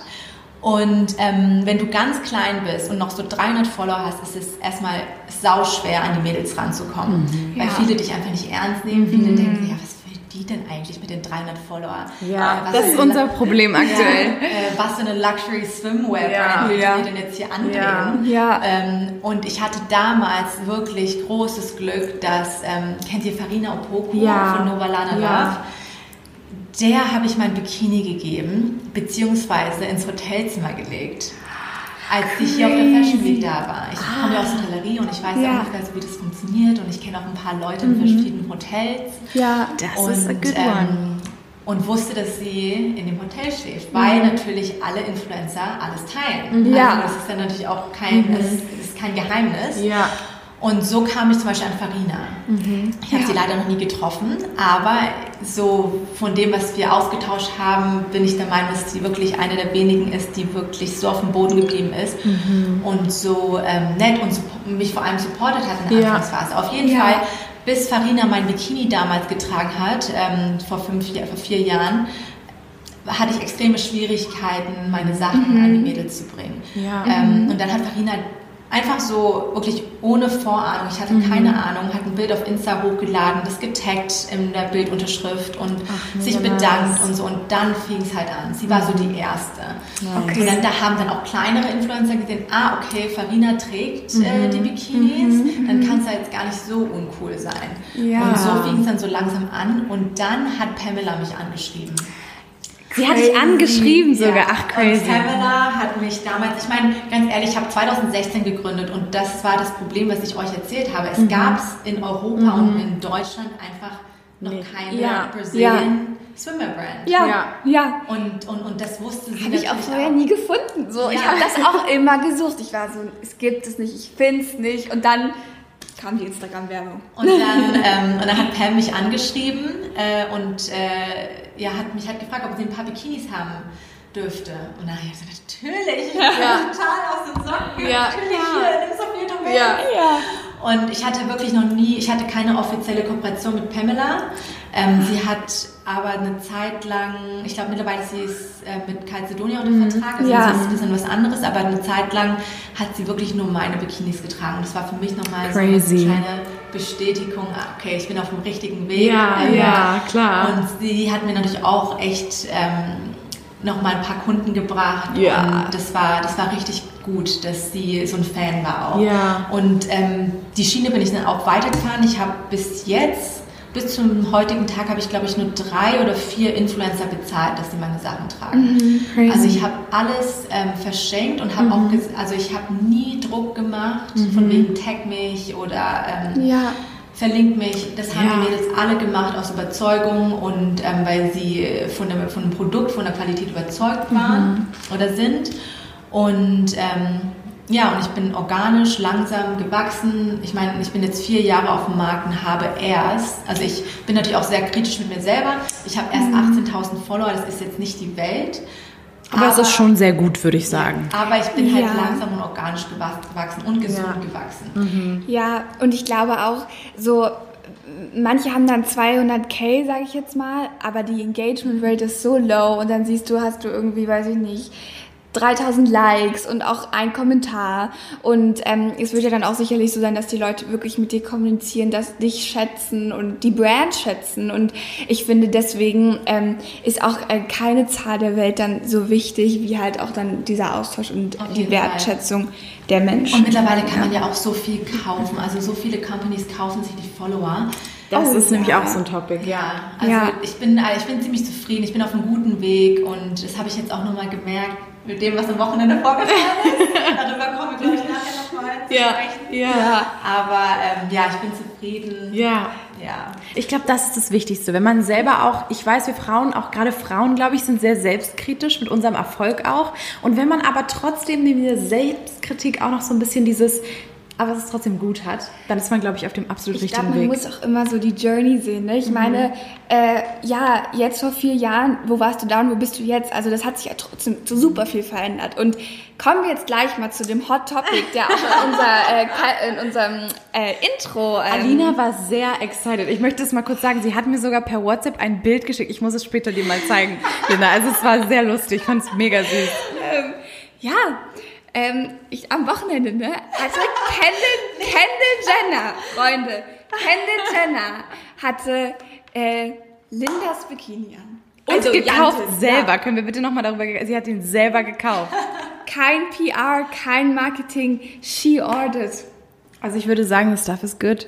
Und ähm, wenn du ganz klein bist und noch so 300 Follower hast, ist es erstmal sau schwer, an die Mädels ranzukommen. Mhm. Weil ja. viele dich einfach nicht ernst nehmen. Viele mhm. denken, ja, was will die denn eigentlich mit den 300 Follower? Ja, äh, das ist unser Problem aktuell. Ja, äh, was für eine Luxury Swimwear ja. will ja. die denn jetzt hier andrehen? Ja. Ähm, und ich hatte damals wirklich großes Glück, dass, ähm, kennt ihr Farina Opoku ja. von Novalana Love? Der habe ich mein Bikini gegeben, beziehungsweise ins Hotelzimmer gelegt. Als ich hier auf der Fashion Week da war. Ich ah. komme ja aus der Hotellerie und ich weiß ja. ungefähr so, wie das funktioniert und ich kenne auch ein paar Leute in mhm. verschiedenen Hotels. Ja, das und, ist a good one. Ähm, und wusste, dass sie in dem Hotel schläft, weil mhm. natürlich alle Influencer alles teilen. Mhm. Also das ist dann natürlich auch kein, mhm. es ist kein Geheimnis. Ja. Und so kam ich zum Beispiel an Farina. Mhm. Ich habe ja. sie leider noch nie getroffen, aber so von dem, was wir ausgetauscht haben, bin ich der Meinung, dass sie wirklich eine der wenigen ist, die wirklich so auf dem Boden geblieben ist mhm. und so ähm, nett und mich vor allem supportet hat in der ja. Anfangsphase. Auf jeden ja. Fall, bis Farina mein Bikini damals getragen hat, ähm, vor, fünf, vor vier Jahren, hatte ich extreme Schwierigkeiten, meine Sachen mhm. an die Mädels zu bringen. Ja. Ähm, und dann hat Farina einfach so wirklich ohne Vorahnung. Ich hatte mhm. keine Ahnung, hat ein Bild auf Insta hochgeladen, das getaggt in der Bildunterschrift und Ach, sich bedankt nice. und so. Und dann fing es halt an. Sie war so die Erste. Okay. Und dann da haben dann auch kleinere Influencer gesehen, ah, okay, Farina trägt äh, mhm. äh, die Bikinis, mhm. dann kann es ja jetzt gar nicht so uncool sein. Ja. Und so fing es dann so langsam an und dann hat Pamela mich angeschrieben. Sie hat dich angeschrieben sogar. Ja. Ach, crazy. Und Pamela hat mich damals, ich meine, ganz ehrlich, ich habe 2016 gegründet und das war das Problem, was ich euch erzählt habe. Es mhm. gab es in Europa mhm. und in Deutschland einfach noch nee. keine ja. Brazilian ja. Swimmer Brand. Ja, ja. ja. Und, und, und das wusste sie Habe ich auch vorher nie gefunden. So, ja. Ich habe das auch immer gesucht. Ich war so, es gibt es nicht, ich finde es nicht. Und dann kam die Instagram-Werbung. Und dann, ähm, und dann hat Pam mich angeschrieben äh, und äh, ja, hat mich halt gefragt, ob sie ein paar Bikinis haben dürfte. Und dann habe ich gesagt, natürlich, ich bin ja. total aus den Socken. Ja. Natürlich, ja. hier, nimm so viel du willst. Ja. ja. Und ich hatte wirklich noch nie, ich hatte keine offizielle Kooperation mit Pamela. Ähm, sie hat aber eine Zeit lang, ich glaube mittlerweile ist sie ist, äh, mit Calcedonia unter mhm. Vertrag, also ja. das ist ein bisschen was anderes, aber eine Zeit lang hat sie wirklich nur meine Bikinis getragen. Und das war für mich nochmal so eine kleine Bestätigung, ah, okay, ich bin auf dem richtigen Weg. Ja, ähm, ja, klar. Und sie hat mir natürlich auch echt ähm, nochmal ein paar Kunden gebracht. Ja. Und das war, das war richtig gut, dass sie so ein Fan war auch. Ja. Und ähm, die Schiene bin ich dann auch weitergefahren. Ich habe bis jetzt bis zum heutigen Tag habe ich, glaube ich, nur drei oder vier Influencer bezahlt, dass sie meine Sachen tragen. Mhm, also ich habe alles ähm, verschenkt und habe mhm. auch, also ich habe nie Druck gemacht, mhm. von wegen tag mich oder ähm, ja. Verlinkt mich. Das haben ja. die Mädels alle gemacht aus Überzeugung und ähm, weil sie von dem, von dem Produkt, von der Qualität überzeugt waren mhm. oder sind. Und ähm, ja, und ich bin organisch, langsam gewachsen. Ich meine, ich bin jetzt vier Jahre auf dem Markt und habe erst, also ich bin natürlich auch sehr kritisch mit mir selber. Ich habe erst 18.000 mhm. Follower, das ist jetzt nicht die Welt. Aber, aber es ist schon sehr gut, würde ich sagen. Aber ich bin halt langsam und organisch gewachsen und gesund ja. gewachsen. Mhm. Ja, und ich glaube auch, so manche haben dann 200k, sage ich jetzt mal, aber die Engagement Rate ist so low und dann siehst du, hast du irgendwie, weiß ich nicht, 3000 Likes und auch ein Kommentar. Und ähm, es wird ja dann auch sicherlich so sein, dass die Leute wirklich mit dir kommunizieren, dass dich schätzen und die Brand schätzen. Und ich finde, deswegen ähm, ist auch äh, keine Zahl der Welt dann so wichtig, wie halt auch dann dieser Austausch und die Wertschätzung Fall. der Menschen. Und mittlerweile kann man ja auch so viel kaufen. Also so viele Companies kaufen sich die Follower. Das oh, ist nämlich ja. auch so ein Topic. Ja, also ja. Ich, bin, ich bin ziemlich zufrieden. Ich bin auf einem guten Weg und das habe ich jetzt auch nochmal gemerkt mit dem, was am Wochenende vorgefallen ist. [LAUGHS] Darüber kommen wir, glaube ich, nachher nochmal zu ja, sprechen. Ja. Aber ähm, ja, ich bin zufrieden. Ja. Ja. Ich glaube, das ist das Wichtigste. Wenn man selber auch, ich weiß, wir Frauen, auch gerade Frauen, glaube ich, sind sehr selbstkritisch mit unserem Erfolg auch. Und wenn man aber trotzdem in dieser Selbstkritik auch noch so ein bisschen dieses, aber es trotzdem gut hat, dann ist man, glaube ich, auf dem absolut Ich richtigen glaube, man Weg. muss auch immer so die Journey sehen. Ne? Ich meine, äh, ja, jetzt vor vier Jahren, wo warst du da und wo bist du jetzt? Also das hat sich ja trotzdem so super viel verändert. Und kommen wir jetzt gleich mal zu dem Hot Topic, der auch in, unser, äh, in unserem äh, Intro... Ähm, Alina war sehr excited. Ich möchte es mal kurz sagen. Sie hat mir sogar per WhatsApp ein Bild geschickt. Ich muss es später dir mal zeigen, Linda. Also es war sehr lustig. Ich fand es mega süß. Ja, ähm, ich am Wochenende, ne? Hatte Kendall, Kendall Jenner, Freunde, Kendall Jenner hatte äh, Lindas Bikini an. Und Also gekauft Jantes, selber. Ja. Können wir bitte nochmal darüber... Sie hat ihn selber gekauft. [LAUGHS] Kein PR, kein Marketing, she ordered. Also ich würde sagen, das Stuff ist good.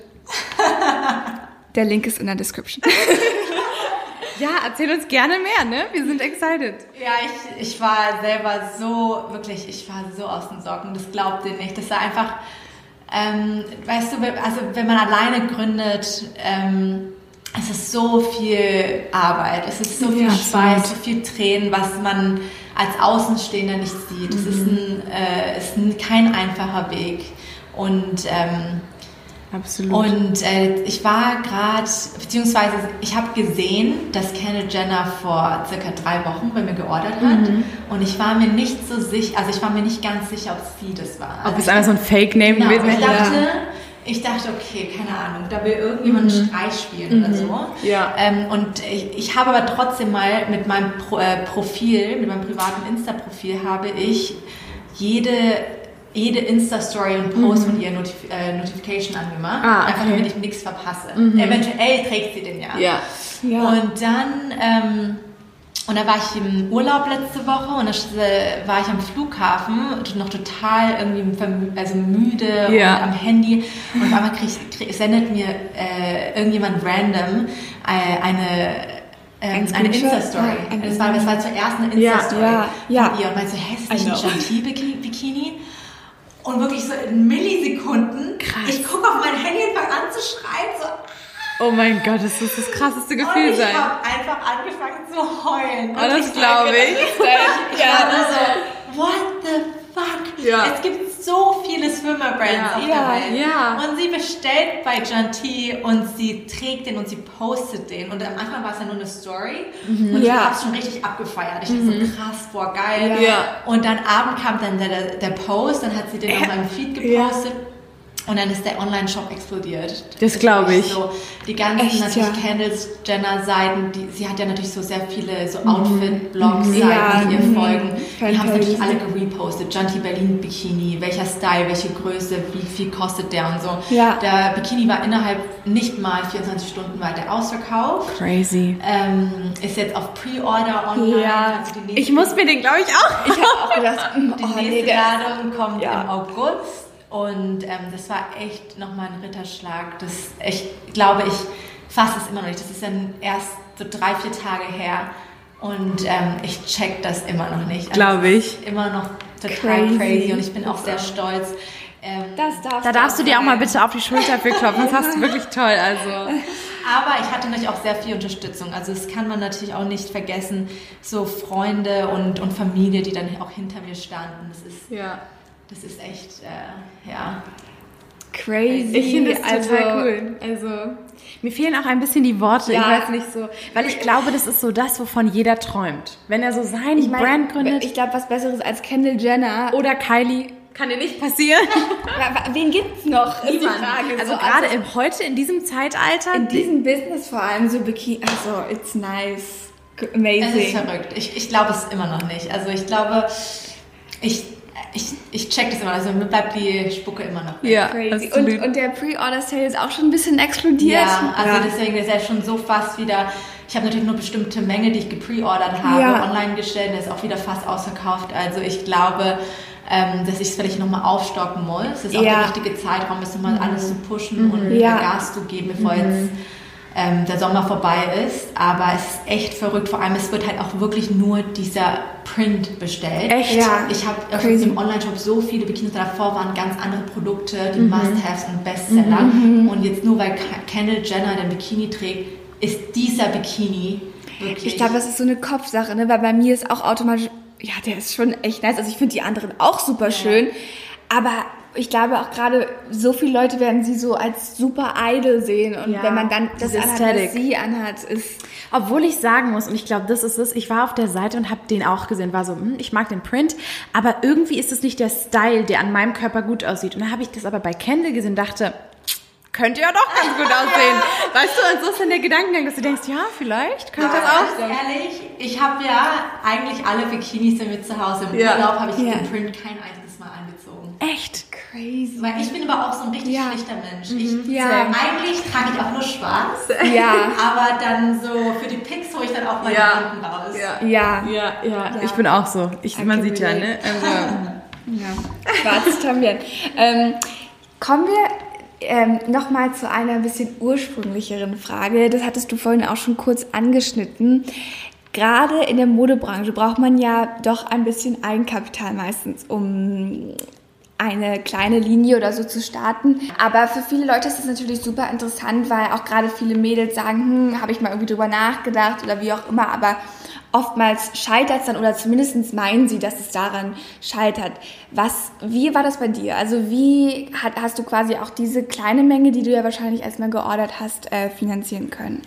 [LAUGHS] Der Link ist in der Description. [LAUGHS] Ja, erzähl uns gerne mehr, ne? Wir sind excited. Ja, ich, ich war selber so, wirklich, ich war so aus den Socken, das glaubt ihr nicht. Das war einfach, ähm, weißt du, also wenn man alleine gründet, ähm, es ist so viel Arbeit, es ist so viel Ja, Schweiß, so viel Tränen, was man als Außenstehender nicht sieht. Es ist, ein, äh, ist ein, kein einfacher Weg. Und ähm, Absolut. und äh, ich war gerade, beziehungsweise ich habe gesehen, dass Kendall Jenner vor circa drei Wochen bei mir geordert hat. Und ich war mir nicht so sicher, also ich war mir nicht ganz sicher, ob sie das war. Ob also es einfach so ein Fake-Name Genau, gewesen ich wäre. dachte, ich dachte, okay, keine Ahnung, da will irgendjemand einen Streich spielen oder so. Ja. Ähm, und ich, ich habe aber trotzdem mal mit meinem Pro, äh, Profil, mit meinem privaten Insta-Profil, habe ich jede, jede Insta-Story und Post von ihr Notif äh, Notification angemacht. Ah, okay. Einfach damit ich nichts verpasse. Eventuell trägt sie den ja. Ja. Ja. Und dann, ähm, und dann war ich im Urlaub letzte Woche und dann äh, war ich am Flughafen und noch total irgendwie also müde Ja. und am Handy. Und auf einmal krieg, krieg, sendet mir äh, irgendjemand random äh, eine ähm, Ein eine? Insta-Story. Ah, ein das, war, das war zuerst eine Ja, Insta-Story ja, ja. von ihr. Und meinte so, hä, ist das I nicht ein. Chantilly-Bikini? Und wirklich so in Millisekunden. Krass. Ich gucke auf mein Handy und fange an zu schreien, so, Oh mein Gott, das muss das krasseste Gefühl und ich sein. habe einfach angefangen zu heulen. Oh, das glaube ich. Ich [LAUGHS] war nur so, what the fuck? Ja. Es gibt so viele Swimmer-Brands Ja. auf Ja, der Welt. ja. Und sie bestellt bei Janty und sie trägt den und sie postet den. Und am Anfang war es ja nur eine Story. Und ich habe es schon richtig abgefeiert. Ich dachte so, krass, boah, geil. Und dann Abend kam dann der, der Post, dann hat sie den auf meinem Feed gepostet. Und dann ist der Online-Shop explodiert. Das glaube ich. So, die ganzen Echt, natürlich ja. Kendalls Jenner-Seiten, die, sie hat ja natürlich so sehr viele so Outfit-Blogs-Seiten, Ja, die ihr mhm. folgen. Die haben es natürlich alle gerepostet. Janty Berlin Bikini, welcher Style, welche Größe, wie viel kostet der und so. Ja. Der Bikini war innerhalb nicht mal 24 Stunden weiter ausverkauft. Crazy. Ähm, ist jetzt auf Pre-Order online. Ja. Also Ich muss mir den, glaube ich, auch. Ich habe auch gedacht, mm, [LAUGHS] die oh nächste nee, Ladung kommt Ja. im August und ähm, das war echt nochmal ein Ritterschlag. Das, ich glaube, ich fasse es immer noch nicht. Das ist dann erst so drei, vier Tage her und ähm, ich check das immer noch nicht. Also Glaube ich. Immer noch total Crazy. crazy, und ich bin auch sehr stolz. Ähm, das darfst Da darfst du dir auch mal bitte auf die Schulter für klopfen. Das hast du wirklich toll. Also. Aber ich hatte natürlich auch sehr viel Unterstützung. Also das kann man natürlich auch nicht vergessen. So Freunde und, und Familie, die dann auch hinter mir standen. Das ist, Ja. Das ist echt, äh, ja. Crazy. Ich finde es also, total cool. Also mir fehlen auch ein bisschen die Worte. Ja. Ich weiß nicht so, weil ich glaube, das ist so das, wovon jeder träumt. Wenn er so sein Ich mein, Brand gründet Ich glaube, was Besseres als Kendall Jenner. oder Kylie kann dir nicht passieren. [LAUGHS] Wen gibt's noch? Frage. Also So, gerade im, heute in diesem Zeitalter. in diesem Business vor allem so Bikini. Also, it's nice. G- Es ist Amazing. verrückt. Ich, ich glaube es immer noch nicht. Also ich glaube, ich, ich, ich check das immer. Also mir bleibt die Spucke immer noch. ja, Crazy. absolut. Und, und der Pre-Order-Sale ist auch schon ein bisschen explodiert. Ja, also Ja. deswegen ist er schon so fast wieder. Ich habe natürlich nur bestimmte Menge, die ich gepreordert habe, Ja. online gestellt. Der ist auch wieder fast ausverkauft. Also ich glaube, ähm, dass ich es vielleicht nochmal aufstocken muss. Das ist auch Ja. Mhm. der richtige Zeitraum, das nochmal alles zu pushen und Ja. Mhm. mehr Gas zu geben, bevor jetzt ähm, der Sommer vorbei ist. Aber es ist echt verrückt. Vor allem, es wird halt auch wirklich nur dieser Print bestellt. Echt? Ja. Ich habe im Online-Shop so viele Bikinis, davor waren ganz andere Produkte, die Mhm. Must-Haves und Bestseller. Und jetzt nur weil Kendall Jenner den Bikini trägt, ist dieser Bikini wirklich... Ich glaube, das ist so eine Kopfsache, ne? weil bei mir ist auch automatisch, ja, der ist schon echt nice. Also ich finde die anderen auch super schön, aber ich glaube auch gerade so viele Leute werden sie so als super idol sehen und Ja, wenn man dann das anhat, was sie anhat, ist Obwohl ich sagen muss, und ich glaube, das ist es, ich war auf der Seite und habe den auch gesehen, war so, hm, ich mag den Print, aber irgendwie ist es nicht der Style, der an meinem Körper gut aussieht. Und dann habe ich das aber bei Kendall gesehen und dachte, könnte ja doch ganz gut aussehen. [LAUGHS] Weißt du, und so ist dann der Gedankengang, dass du denkst, ja, vielleicht könnte das auch Ganz ehrlich, ich habe ja eigentlich alle Bikinis mir zu Hause. Im Ja. Urlaub habe ich Ja. den Print kein einziges Mal angezogen. Echt? Crazy. Weil ich bin aber auch so ein richtig Ja. schlichter Mensch. Ich, Ja. Eigentlich trage ich auch nur schwarz. [LAUGHS] Ja. Aber dann so für die Pics hole ich dann auch meine Ja. Hemden raus. Ja. Ja, ja, ich bin auch so. Ich, man sieht ja, ne? Also, [LAUGHS] Ja, schwarzes Tambieren. Ähm, kommen wir ähm, nochmal zu einer bisschen ursprünglicheren Frage. Das hattest du vorhin auch schon kurz angeschnitten. Gerade in der Modebranche braucht man ja doch ein bisschen Eigenkapital meistens, um eine kleine Linie oder so zu starten. Aber für viele Leute ist das natürlich super interessant, weil auch gerade viele Mädels sagen, hm, habe ich mal irgendwie drüber nachgedacht oder wie auch immer, aber oftmals scheitert es dann oder zumindest meinen sie, dass es daran scheitert. Was, wie war das bei dir? Also wie hat, hast du quasi auch diese kleine Menge, die du ja wahrscheinlich erstmal geordert hast, äh, finanzieren können?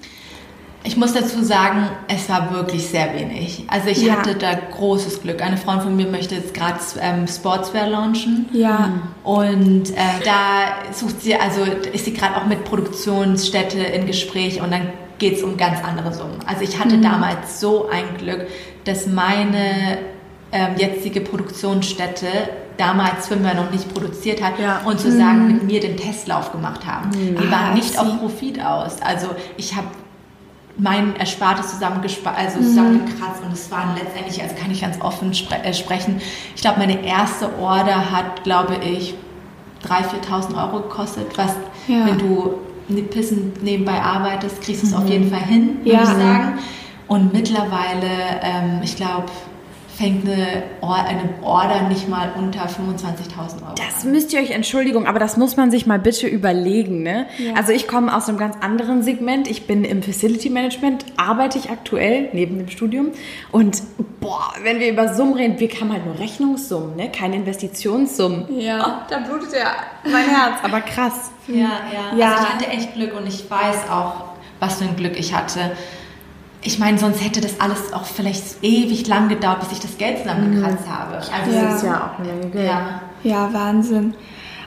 Ich muss dazu sagen, es war wirklich sehr wenig. Also ich Ja. hatte da großes Glück. Eine Freundin von mir möchte jetzt gerade ähm, Sportswear launchen. Ja. Und äh, da sucht sie, also ist sie gerade auch mit Produktionsstätte in Gespräch und dann geht es um ganz andere Summen. Also ich hatte damals so ein Glück, dass meine ähm, jetzige Produktionsstätte damals Swimwear noch nicht produziert hat Ja. und sozusagen mit mir den Testlauf gemacht haben. Die Ah, waren nicht I auf. Profit aus. Also ich habe mein Erspartes zusammengespa also zusammengekratzt und es waren letztendlich, also kann ich ganz offen spre äh, sprechen, ich glaube, meine erste Order hat, glaube ich, 3.000, 4.000 Euro gekostet, was, Ja. wenn du Pissen nebenbei arbeitest, kriegst du es auf jeden Fall hin, würde Ja. ich sagen. Und mittlerweile, ähm, ich glaube, fängt eine, Or eine Order nicht mal unter 25.000 Euro Das müsst ihr euch, Entschuldigung, aber das muss man sich mal bitte überlegen. Ne? Also ich komme aus einem ganz anderen Segment. Ich bin im Facility Management, arbeite ich aktuell neben dem Studium. Und boah, wenn wir über Summen reden, wir haben halt nur Rechnungssummen, ne? keine Investitionssummen. Ja. Oh, da blutet ja mein Herz. Aber krass. Ja, ja. Ja. Also ich hatte echt Glück und ich weiß auch, was für ein Glück ich hatte. Ich meine, sonst hätte das alles auch vielleicht ewig lang gedauert, bis ich das Geld zusammengekratzt habe. Also Ja. Das ist ja auch eine ja. Ja, Wahnsinn.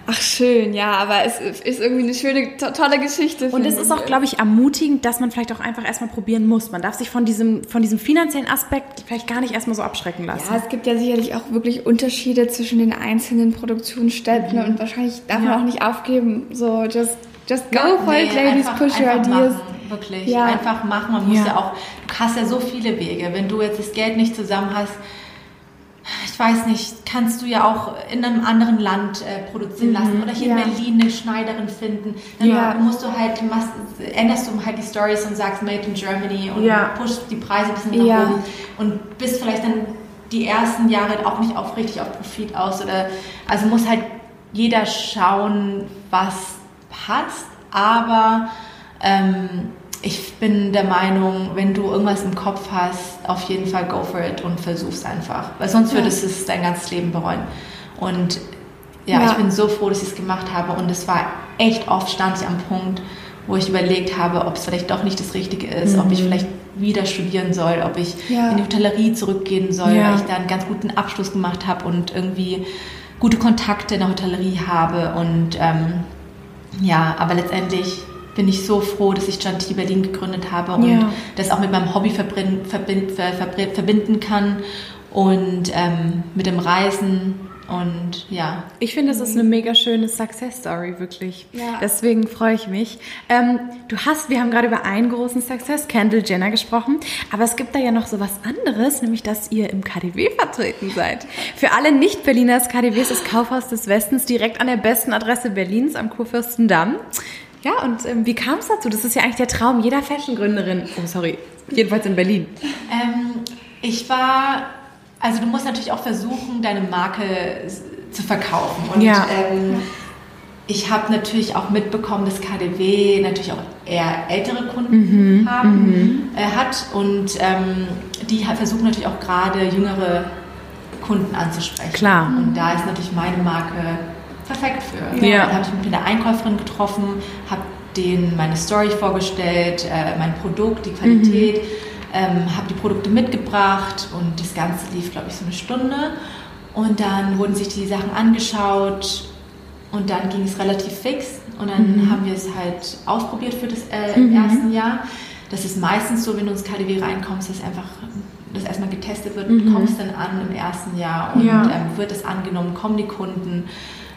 Ach schön, ja, aber es ist irgendwie eine schöne, to tolle Geschichte. Und es ist auch, glaube ich, ermutigend, dass man vielleicht auch einfach erstmal probieren muss. Man darf sich von diesem, von diesem finanziellen Aspekt vielleicht gar nicht erstmal so abschrecken lassen. Ja, es gibt ja sicherlich auch wirklich Unterschiede zwischen den einzelnen Produktionsstätten und wahrscheinlich darf man Ja. auch nicht aufgeben. So, just, just go for Nee, it, ladies, einfach- push your ideas. Machen, wirklich, Ja. einfach machen. Man muss Ja. ja. auch, du hast ja so viele Wege. Wenn du jetzt das Geld nicht zusammen hast, ich weiß nicht, kannst du ja auch in einem anderen Land äh, produzieren lassen oder hier Mhm. Ja. in Berlin eine Schneiderin finden. Dann Ja. musst du halt, machst, änderst du halt die Stories und sagst Made in Germany und Ja. pushst die Preise ein bisschen nach Ja. oben und bist vielleicht dann die ersten Jahre auch nicht auf, richtig auf Profit aus oder also muss halt jeder schauen, was passt, aber ähm, ich bin der Meinung, wenn du irgendwas im Kopf hast, auf jeden Fall go for it und versuch's einfach, weil sonst würdest du es dein ganzes Leben bereuen. Und ja, Ja. ich bin so froh, dass ich es gemacht habe und es war echt oft stand ich am Punkt, wo ich überlegt habe, ob es vielleicht doch nicht das Richtige ist, ob ich vielleicht wieder studieren soll, ob ich Ja. in die Hotellerie zurückgehen soll, Ja. weil ich da einen ganz guten Abschluss gemacht habe und irgendwie gute Kontakte in der Hotellerie habe und ähm, ja, aber letztendlich bin ich so froh, dass ich Janti Berlin gegründet habe und Ja. das auch mit meinem Hobby verbrin- verbin- ver- verbr- verbinden kann und ähm, mit dem Reisen und ja. Ich finde, es ist eine mega schöne Success Story, wirklich. Ja. Deswegen freue ich mich. Ähm, du hast, wir haben gerade über einen großen Success, Kendall Jenner, gesprochen, aber es gibt da ja noch so was anderes, nämlich, dass ihr im KDW vertreten seid. Für alle Nicht-Berliner ist KDW ist das Kaufhaus des Westens direkt an der besten Adresse Berlins am Kurfürstendamm. Ja, und ähm, wie kam es dazu? Das ist ja eigentlich der Traum jeder Fashion-Gründerin. Oh, sorry. Jedenfalls in Berlin. Ähm, ich war, also du musst natürlich auch versuchen, deine Marke zu verkaufen. Und Ja. ähm, ich habe natürlich auch mitbekommen, dass KDW natürlich auch eher ältere Kunden haben, äh, hat und ähm, die versuchen natürlich auch gerade jüngere Kunden anzusprechen. Klar. Und da ist natürlich meine Marke perfekt für. Ja. Dann habe ich mich mit einer Einkäuferin getroffen, habe denen meine Story vorgestellt, äh, mein Produkt, die Qualität, Mhm. Ähm, habe die Produkte mitgebracht und das Ganze lief, glaube ich, so eine Stunde. Und dann wurden sich die Sachen angeschaut und dann ging es relativ fix und dann Mhm. haben wir es halt ausprobiert für das äh, im ersten Jahr. Das ist meistens so, wenn du ins KDW reinkommst, dass einfach das erstmal getestet wird, kommst dann an im ersten Jahr und Mhm. Ja. ähm, wird es angenommen, kommen die Kunden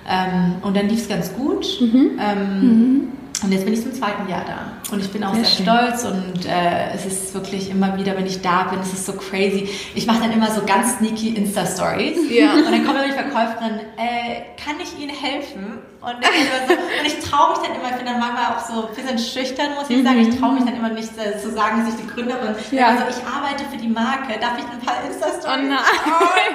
ähm, und dann lief es ganz gut. Mhm. Ähm, und jetzt bin ich zum zweiten Jahr da. Und ich bin auch Sehr sehr, stolz und äh, es ist wirklich immer wieder, wenn ich da bin, es ist so crazy. Ich mache dann immer so ganz sneaky Insta-Stories. Ja. Und dann kommt immer die Verkäuferin, äh, kann ich Ihnen helfen? Und, so, und ich traue mich dann immer, ich bin dann manchmal auch so ein bisschen schüchtern, muss ich sagen. Ich traue mich dann immer nicht äh, zu sagen, dass ich die Gründerin bin. Ja. Also ich arbeite für die Marke, darf ich ein paar Insta-Stories? Oh nein. [LAUGHS]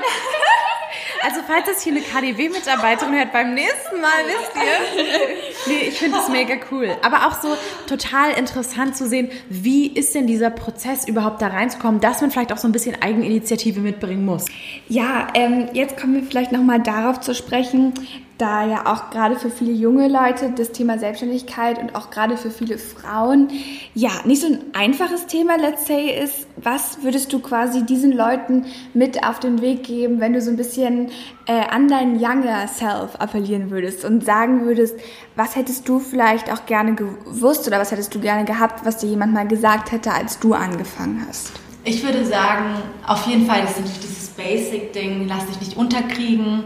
Also falls das hier eine KDW-Mitarbeiterin hört, beim nächsten Mal wisst ihr. [LAUGHS] Nee, ich finde es mega cool. Aber auch so total interessant zu sehen, wie ist denn dieser Prozess überhaupt da reinzukommen, dass man vielleicht auch so ein bisschen Eigeninitiative mitbringen muss. Ja, ähm, jetzt kommen wir vielleicht nochmal darauf zu sprechen, da ja auch gerade für viele junge Leute das Thema Selbstständigkeit und auch gerade für viele Frauen ja nicht so ein einfaches Thema, let's say, ist. Was würdest du quasi diesen Leuten mit auf den Weg geben, wenn du so ein bisschen äh, an dein younger self appellieren würdest und sagen würdest, was hättest du vielleicht auch gerne gewusst oder was hättest du gerne gehabt, was dir jemand mal gesagt hätte, als du angefangen hast? Ich würde sagen, auf jeden Fall, das ist dieses Basic-Ding, lass dich nicht unterkriegen.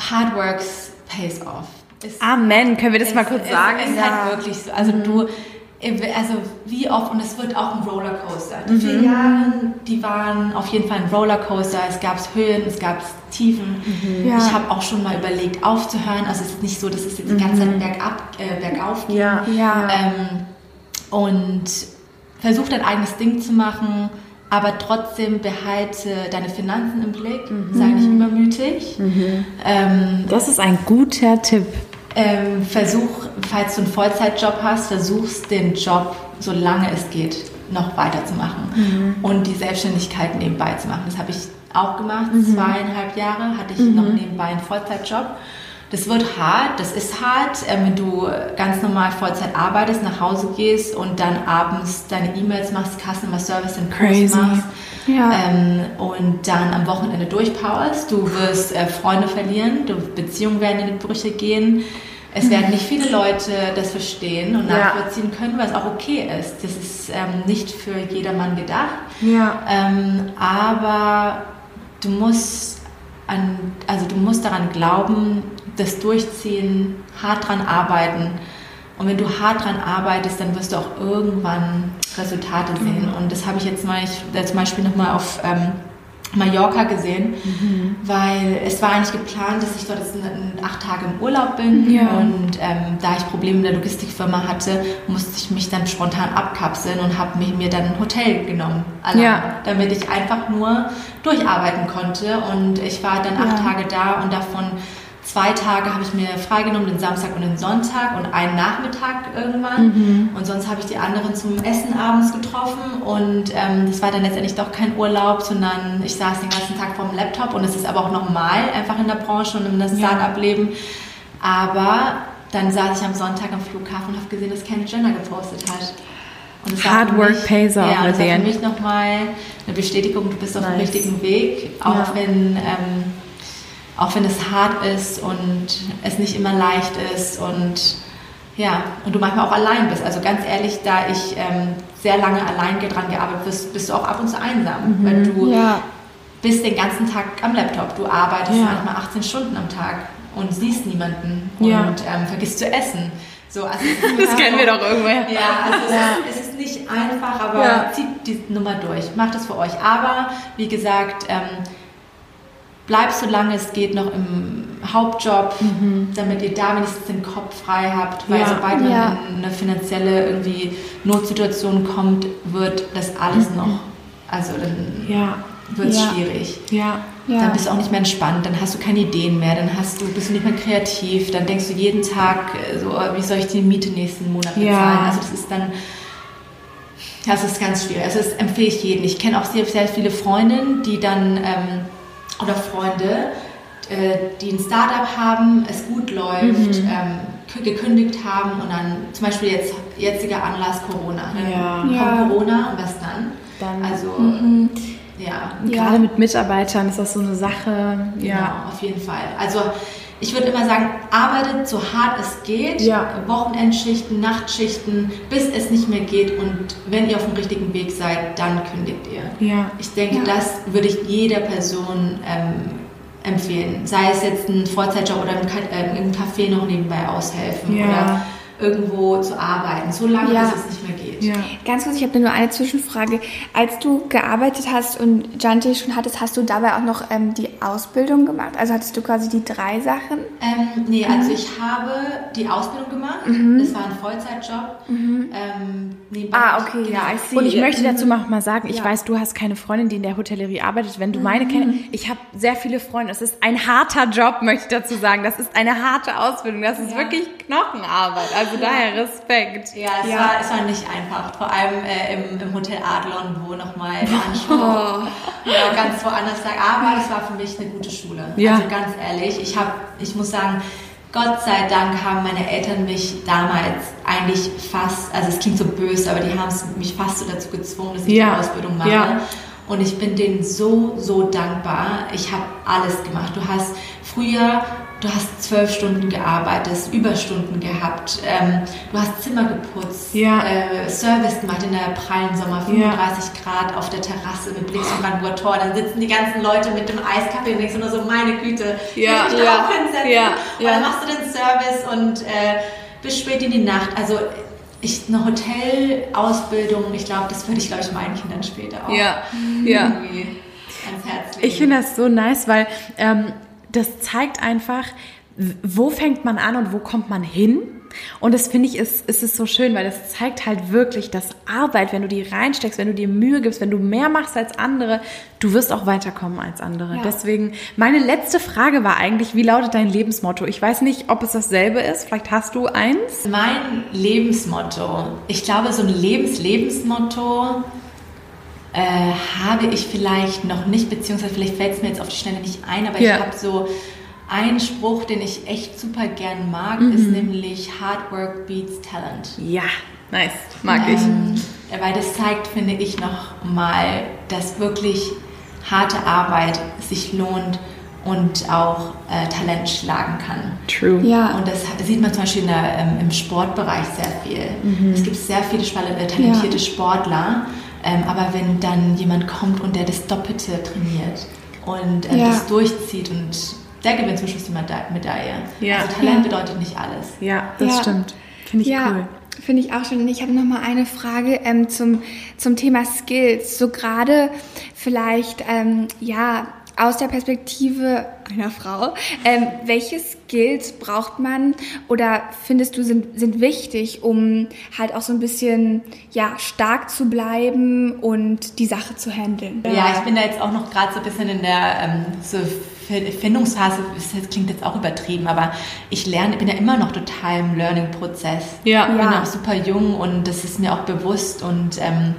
Hard works pays off. Ist- Amen. Können wir das es- mal kurz es, sagen? Ist Ja. halt wirklich so. Also du, also wie oft, und es wird auch ein Rollercoaster. Die vier Jahre, die waren auf jeden Fall ein Rollercoaster. Es gab Höhen, es gab Tiefen. Ja. Ich habe auch schon mal überlegt, aufzuhören. Also es ist nicht so, dass es jetzt die ganze Zeit bergab, äh, bergauf geht. Ja. Ja. Ähm, und versuch dein eigenes Ding zu machen, aber trotzdem behalte deine Finanzen im Blick, sei nicht übermütig. Ähm, Das ist ein guter Tipp. ähm, versuch, falls du einen Vollzeitjob hast, versuchst den Job, solange es geht, noch weiterzumachen und die Selbstständigkeit nebenbei zu machen. Das habe ich auch gemacht. Zweieinhalb Jahre hatte ich noch nebenbei einen Vollzeitjob. Das wird hart, das ist hart, äh, wenn du ganz normal Vollzeit arbeitest, nach Hause gehst und dann abends deine E-Mails machst, Customer Service Kurs Crazy. machst Ja. ähm, und dann am Wochenende durchpowerst. Du wirst äh, Freunde verlieren, du, Beziehungen werden in die Brüche gehen. Es werden nicht viele Leute das verstehen und Ja. nachvollziehen können, was auch okay ist. Das ist ähm, nicht für jedermann gedacht. Ja. Ähm, aber du musst an, also du musst daran glauben, das durchziehen, hart dran arbeiten. Und wenn du hart dran arbeitest, dann wirst du auch irgendwann Resultate sehen. Und das habe ich jetzt mal, ich, zum Beispiel nochmal auf ähm, Mallorca gesehen, weil es war eigentlich geplant, dass ich dort jetzt acht Tage im Urlaub bin. Ja. Und ähm, da ich Probleme in der Logistikfirma hatte, musste ich mich dann spontan abkapseln und habe mir, dann ein Hotel genommen, allein, Ja. damit ich einfach nur durcharbeiten konnte. Und ich war dann acht Tage da und davon zwei Tage habe ich mir freigenommen, den Samstag und den Sonntag und einen Nachmittag irgendwann. Und sonst habe ich die anderen zum Essen abends getroffen. Und ähm, das war dann letztendlich doch kein Urlaub, sondern ich saß den ganzen Tag vorm Laptop. Und es ist aber auch normal, einfach in der Branche und in das Start-up-Leben. Aber dann saß ich am Sonntag am Flughafen und habe gesehen, dass Kendall Jenner gepostet hat. Und das war Hard work mich- pays off Ja, das war für mich nochmal eine Bestätigung, du bist auf dem richtigen Weg, auch Ja. wenn ähm, auch wenn es hart ist und es nicht immer leicht ist und ja, und du manchmal auch allein bist. Also ganz ehrlich, da ich ähm, sehr lange allein dran gearbeitet bist, bist du auch ab und zu einsam, Mhm. weil du Ja. bist den ganzen Tag am Laptop. Du arbeitest Ja. manchmal 18 Stunden am Tag und siehst niemanden Ja. und ähm, vergisst zu essen. So, also [LAUGHS] Das kennen wir doch irgendwoher. ja, also es, ist, es ist nicht einfach, aber Ja. zieht die Nummer durch. Macht es für euch. Aber wie gesagt, ähm, bleibt so lange es geht noch im Hauptjob, damit ihr da wenigstens den Kopf frei habt. Weil Mhm. Ja. sobald man Ja. in eine finanzielle irgendwie Notsituation kommt, wird das alles noch, also dann Ja. wird es schwierig. Dann bist du auch nicht mehr entspannt, dann hast du keine Ideen mehr, dann hast du, bist du nicht mehr kreativ, dann denkst du jeden Tag, äh, so, oh, wie soll ich die Miete nächsten Monat bezahlen? Also das ist dann, das ist ganz schwierig. Also das empfehle ich jedem. Ich kenne auch sehr, sehr viele Freundinnen, die dann, ähm, oder Freunde, äh, die ein Startup haben, es gut läuft, mhm. ähm, gekündigt haben und dann zum Beispiel jetzt jetziger Anlass Corona. Dann ja. kommt ja. Corona und was dann? dann also mhm. ja. Gerade mit Mitarbeitern ist das so eine Sache. Genau, ja, auf jeden Fall. Also ich würde immer sagen, arbeitet so hart es geht, ja. Wochenendschichten, Nachtschichten, bis es nicht mehr geht und wenn ihr auf dem richtigen Weg seid, dann kündigt ihr. Ja. Ich denke, ja. das würde ich jeder Person ähm, empfehlen. Sei es jetzt ein Vollzeitjob oder im, äh, im Café noch nebenbei aushelfen ja. oder irgendwo zu arbeiten, so lange, ja. bis es nicht mehr geht. Ja. Ganz kurz, ich habe nur eine Zwischenfrage. Als du gearbeitet hast und Jante schon hattest, hast du dabei auch noch ähm, die Ausbildung gemacht? Also hattest du quasi die drei Sachen? Ähm, nee, mhm. also ich habe die Ausbildung gemacht. Mhm. Das war ein Vollzeitjob. Mhm. Ähm, ah, okay, genau. ja, ich sehe. Und ich möchte dazu noch mal sagen, ich ja. weiß, du hast keine Freundin, die in der Hotellerie arbeitet. Wenn du meine kennst, mhm. ich habe sehr viele Freunde. Es ist ein harter Job, möchte ich dazu sagen. Das ist eine harte Ausbildung. Das ist ja. wirklich Knochenarbeit. Also also daher Respekt. Ja, es, ja. War, es war nicht einfach. Vor allem äh, im, im, Hotel Adlon, wo nochmal der [LAUGHS] Anspruch oh. ja, ganz woanders lag. Aber es war für mich eine gute Schule. Ja. Also ganz ehrlich, ich, hab, ich muss sagen, Gott sei Dank haben meine Eltern mich damals eigentlich fast, also es klingt so böse, aber die haben mich fast so dazu gezwungen, dass ich ja. die Ausbildung mache. Ja. Und ich bin denen so, so dankbar. Ich habe alles gemacht. Du hast früher du hast zwölf Stunden gearbeitet, Überstunden gehabt, ähm, du hast Zimmer geputzt, ja. äh, Service gemacht in der prallen Sommer, 35 ja. Grad auf der Terrasse mit Blick zum Brandenburger Tor, dann sitzen die ganzen Leute mit dem Eiskaffee und denkst nur so, meine Güte, ja. ich ja. auch hinsetzen. Ja. Und dann machst du den Service und äh, bis spät in die Nacht. Also ich, eine Hotelausbildung, ich glaube, das würde ich, glaube ich, meinen Kindern später auch ja. Ja. ans Herz legen. Ich finde das so nice, weil ähm, das zeigt einfach, wo fängt man an und wo kommt man hin. Und das finde ich, ist, ist es so schön, weil das zeigt halt wirklich, dass Arbeit, wenn du die reinsteckst, wenn du dir Mühe gibst, wenn du mehr machst als andere, du wirst auch weiterkommen als andere. Ja. Deswegen, meine letzte Frage war eigentlich, wie lautet dein Lebensmotto? Ich weiß nicht, ob es dasselbe ist. Vielleicht hast du eins? Mein Lebensmotto. Ich glaube, so ein Lebens-Lebensmotto äh, habe ich vielleicht noch nicht, beziehungsweise vielleicht fällt es mir jetzt auf die Schnelle nicht ein, aber ja. ich habe so einen Spruch, den ich echt super gern mag, mhm. ist nämlich Hard Work beats Talent. Ja, nice, mag ähm, ich. Weil das zeigt, finde ich, noch mal, dass wirklich harte Arbeit sich lohnt und auch äh, Talent schlagen kann. True. Ja. Und das sieht man zum Beispiel der, ähm, im Sportbereich sehr viel. Mhm. Es gibt sehr viele äh, talentierte ja. Sportler, ähm, aber wenn dann jemand kommt und der das Doppelte trainiert und äh, ja. das durchzieht und der gewinnt zum Schluss die Medaille. Ja. Also Talent ja. bedeutet nicht alles. Ja, das ja. stimmt. Finde ich cool. Finde ich auch schon. Und ich habe noch mal eine Frage ähm, zum, zum Thema Skills. So gerade vielleicht, ähm, ja, aus der Perspektive einer Frau, ähm, welche Skills braucht man oder findest du sind, sind wichtig, um halt auch so ein bisschen ja, stark zu bleiben und die Sache zu handeln? Ja, ich bin da jetzt auch noch gerade so ein bisschen in der ähm, so Findungsphase, das klingt jetzt auch übertrieben, aber ich lerne, bin ja immer noch total im Learning-Prozess. Ja. Ich bin ja. auch super jung und das ist mir auch bewusst und ähm,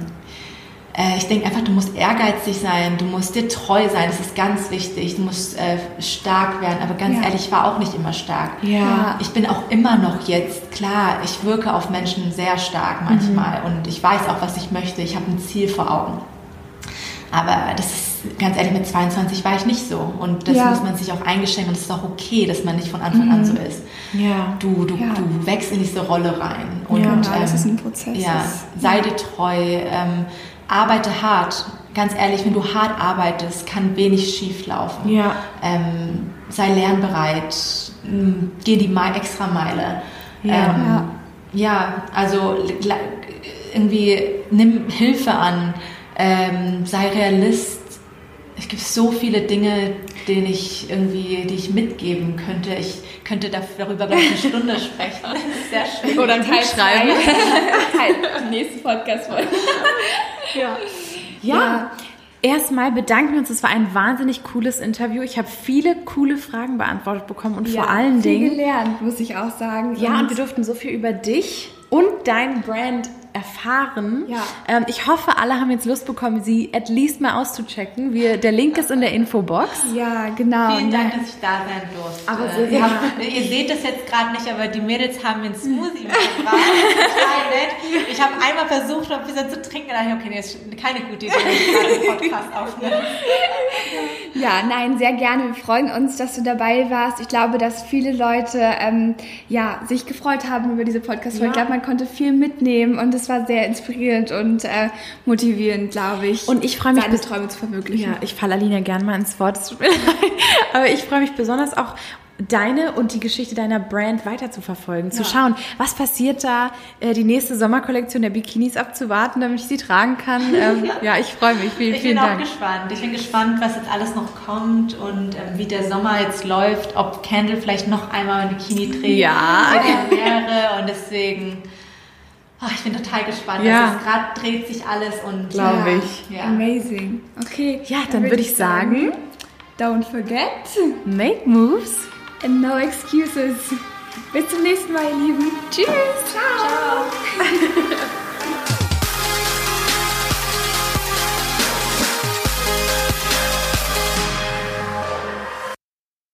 äh, ich denke einfach, du musst ehrgeizig sein, du musst dir treu sein, das ist ganz wichtig. Du musst äh, stark werden, aber ganz ja. ehrlich, ich war auch nicht immer stark. Ja. Ich bin auch immer noch jetzt, klar, ich wirke auf Menschen sehr stark manchmal mhm. und ich weiß auch, was ich möchte. Ich habe ein Ziel vor Augen. Aber das ist, ganz ehrlich, mit 22 war ich nicht so. Und das ja. muss man sich auch eingestehen und es ist auch okay, dass man nicht von Anfang mhm. an so ist. Ja. Du, du, ja. du wächst in diese Rolle rein. Und, ja, ähm, das ist ein Prozess. Ja, sei dir treu. Ähm, arbeite hart. Ganz ehrlich, wenn du hart arbeitest, kann wenig schief laufen. Ja. Ähm, sei lernbereit, geh die extra Meile. Ja, ähm, ja. ja also irgendwie nimm Hilfe an, ähm, sei Realist. Es gibt so viele Dinge, denen ich irgendwie, die ich mitgeben könnte. Ich könnte darüber gleich eine Stunde sprechen. Das ist sehr schön. Oder ein Teil schreiben. [LAUGHS] Teil, nächste Podcast-Folge. ja. ja. ja. Erstmal bedanken wir uns. Es war ein wahnsinnig cooles Interview. Ich habe viele coole Fragen beantwortet bekommen und ja, vor allen viel Dingen. gelernt, muss ich auch sagen. Ja, und, und wir durften so viel über dich und dein Brand erfahren. Ja. Ähm, ich hoffe, alle haben jetzt Lust bekommen, sie at least mal auszuchecken. Wir, der Link ist in der Infobox. Ja, genau. Vielen Ja. Dank, dass ich da sein durfte. Aber gerne. haben, ihr seht das jetzt gerade nicht, aber die Mädels haben mir einen Smoothie [LAUGHS] mitgebracht. Ich habe einmal versucht, noch ein bisschen zu trinken. Da dachte ich, okay, nee, ist keine gute Idee, wenn ich gerade einen Podcast aufnehme. Ja, nein, sehr gerne. Wir freuen uns, dass du dabei warst. Ich glaube, dass viele Leute ähm, ja, sich gefreut haben über diese Podcast-Folge. Ich glaube, man konnte viel mitnehmen und es war sehr inspirierend und äh, motivierend, glaube ich. Und ich freue mich seine Träume zu verwirklichen. Ja, ich falle Alina gern mal ins Wort. [LAUGHS] Aber ich freue mich besonders auch, deine und die Geschichte deiner Brand weiter zu verfolgen, zu schauen, was passiert da, äh, die nächste Sommerkollektion der Bikinis abzuwarten, damit ich sie tragen kann. Ähm, [LAUGHS] ja, ich freue mich. Vielen, Ich vielen bin auch Dank. gespannt. Ich bin gespannt, was jetzt alles noch kommt und ähm, wie der Sommer jetzt läuft, ob Candle vielleicht noch einmal ein Bikini trägt. Ja. Oder mehrere und deswegen, ach, ich bin total gespannt. Ja. Also Gerade dreht sich alles und Glaube Ja. ich. Ja. Amazing. Okay. Ja, dann würde ich sagen, don't forget make moves. and no excuses. Bis zum nächsten Mal, ihr Lieben. Tschüss. Ciao. Ciao. [LAUGHS]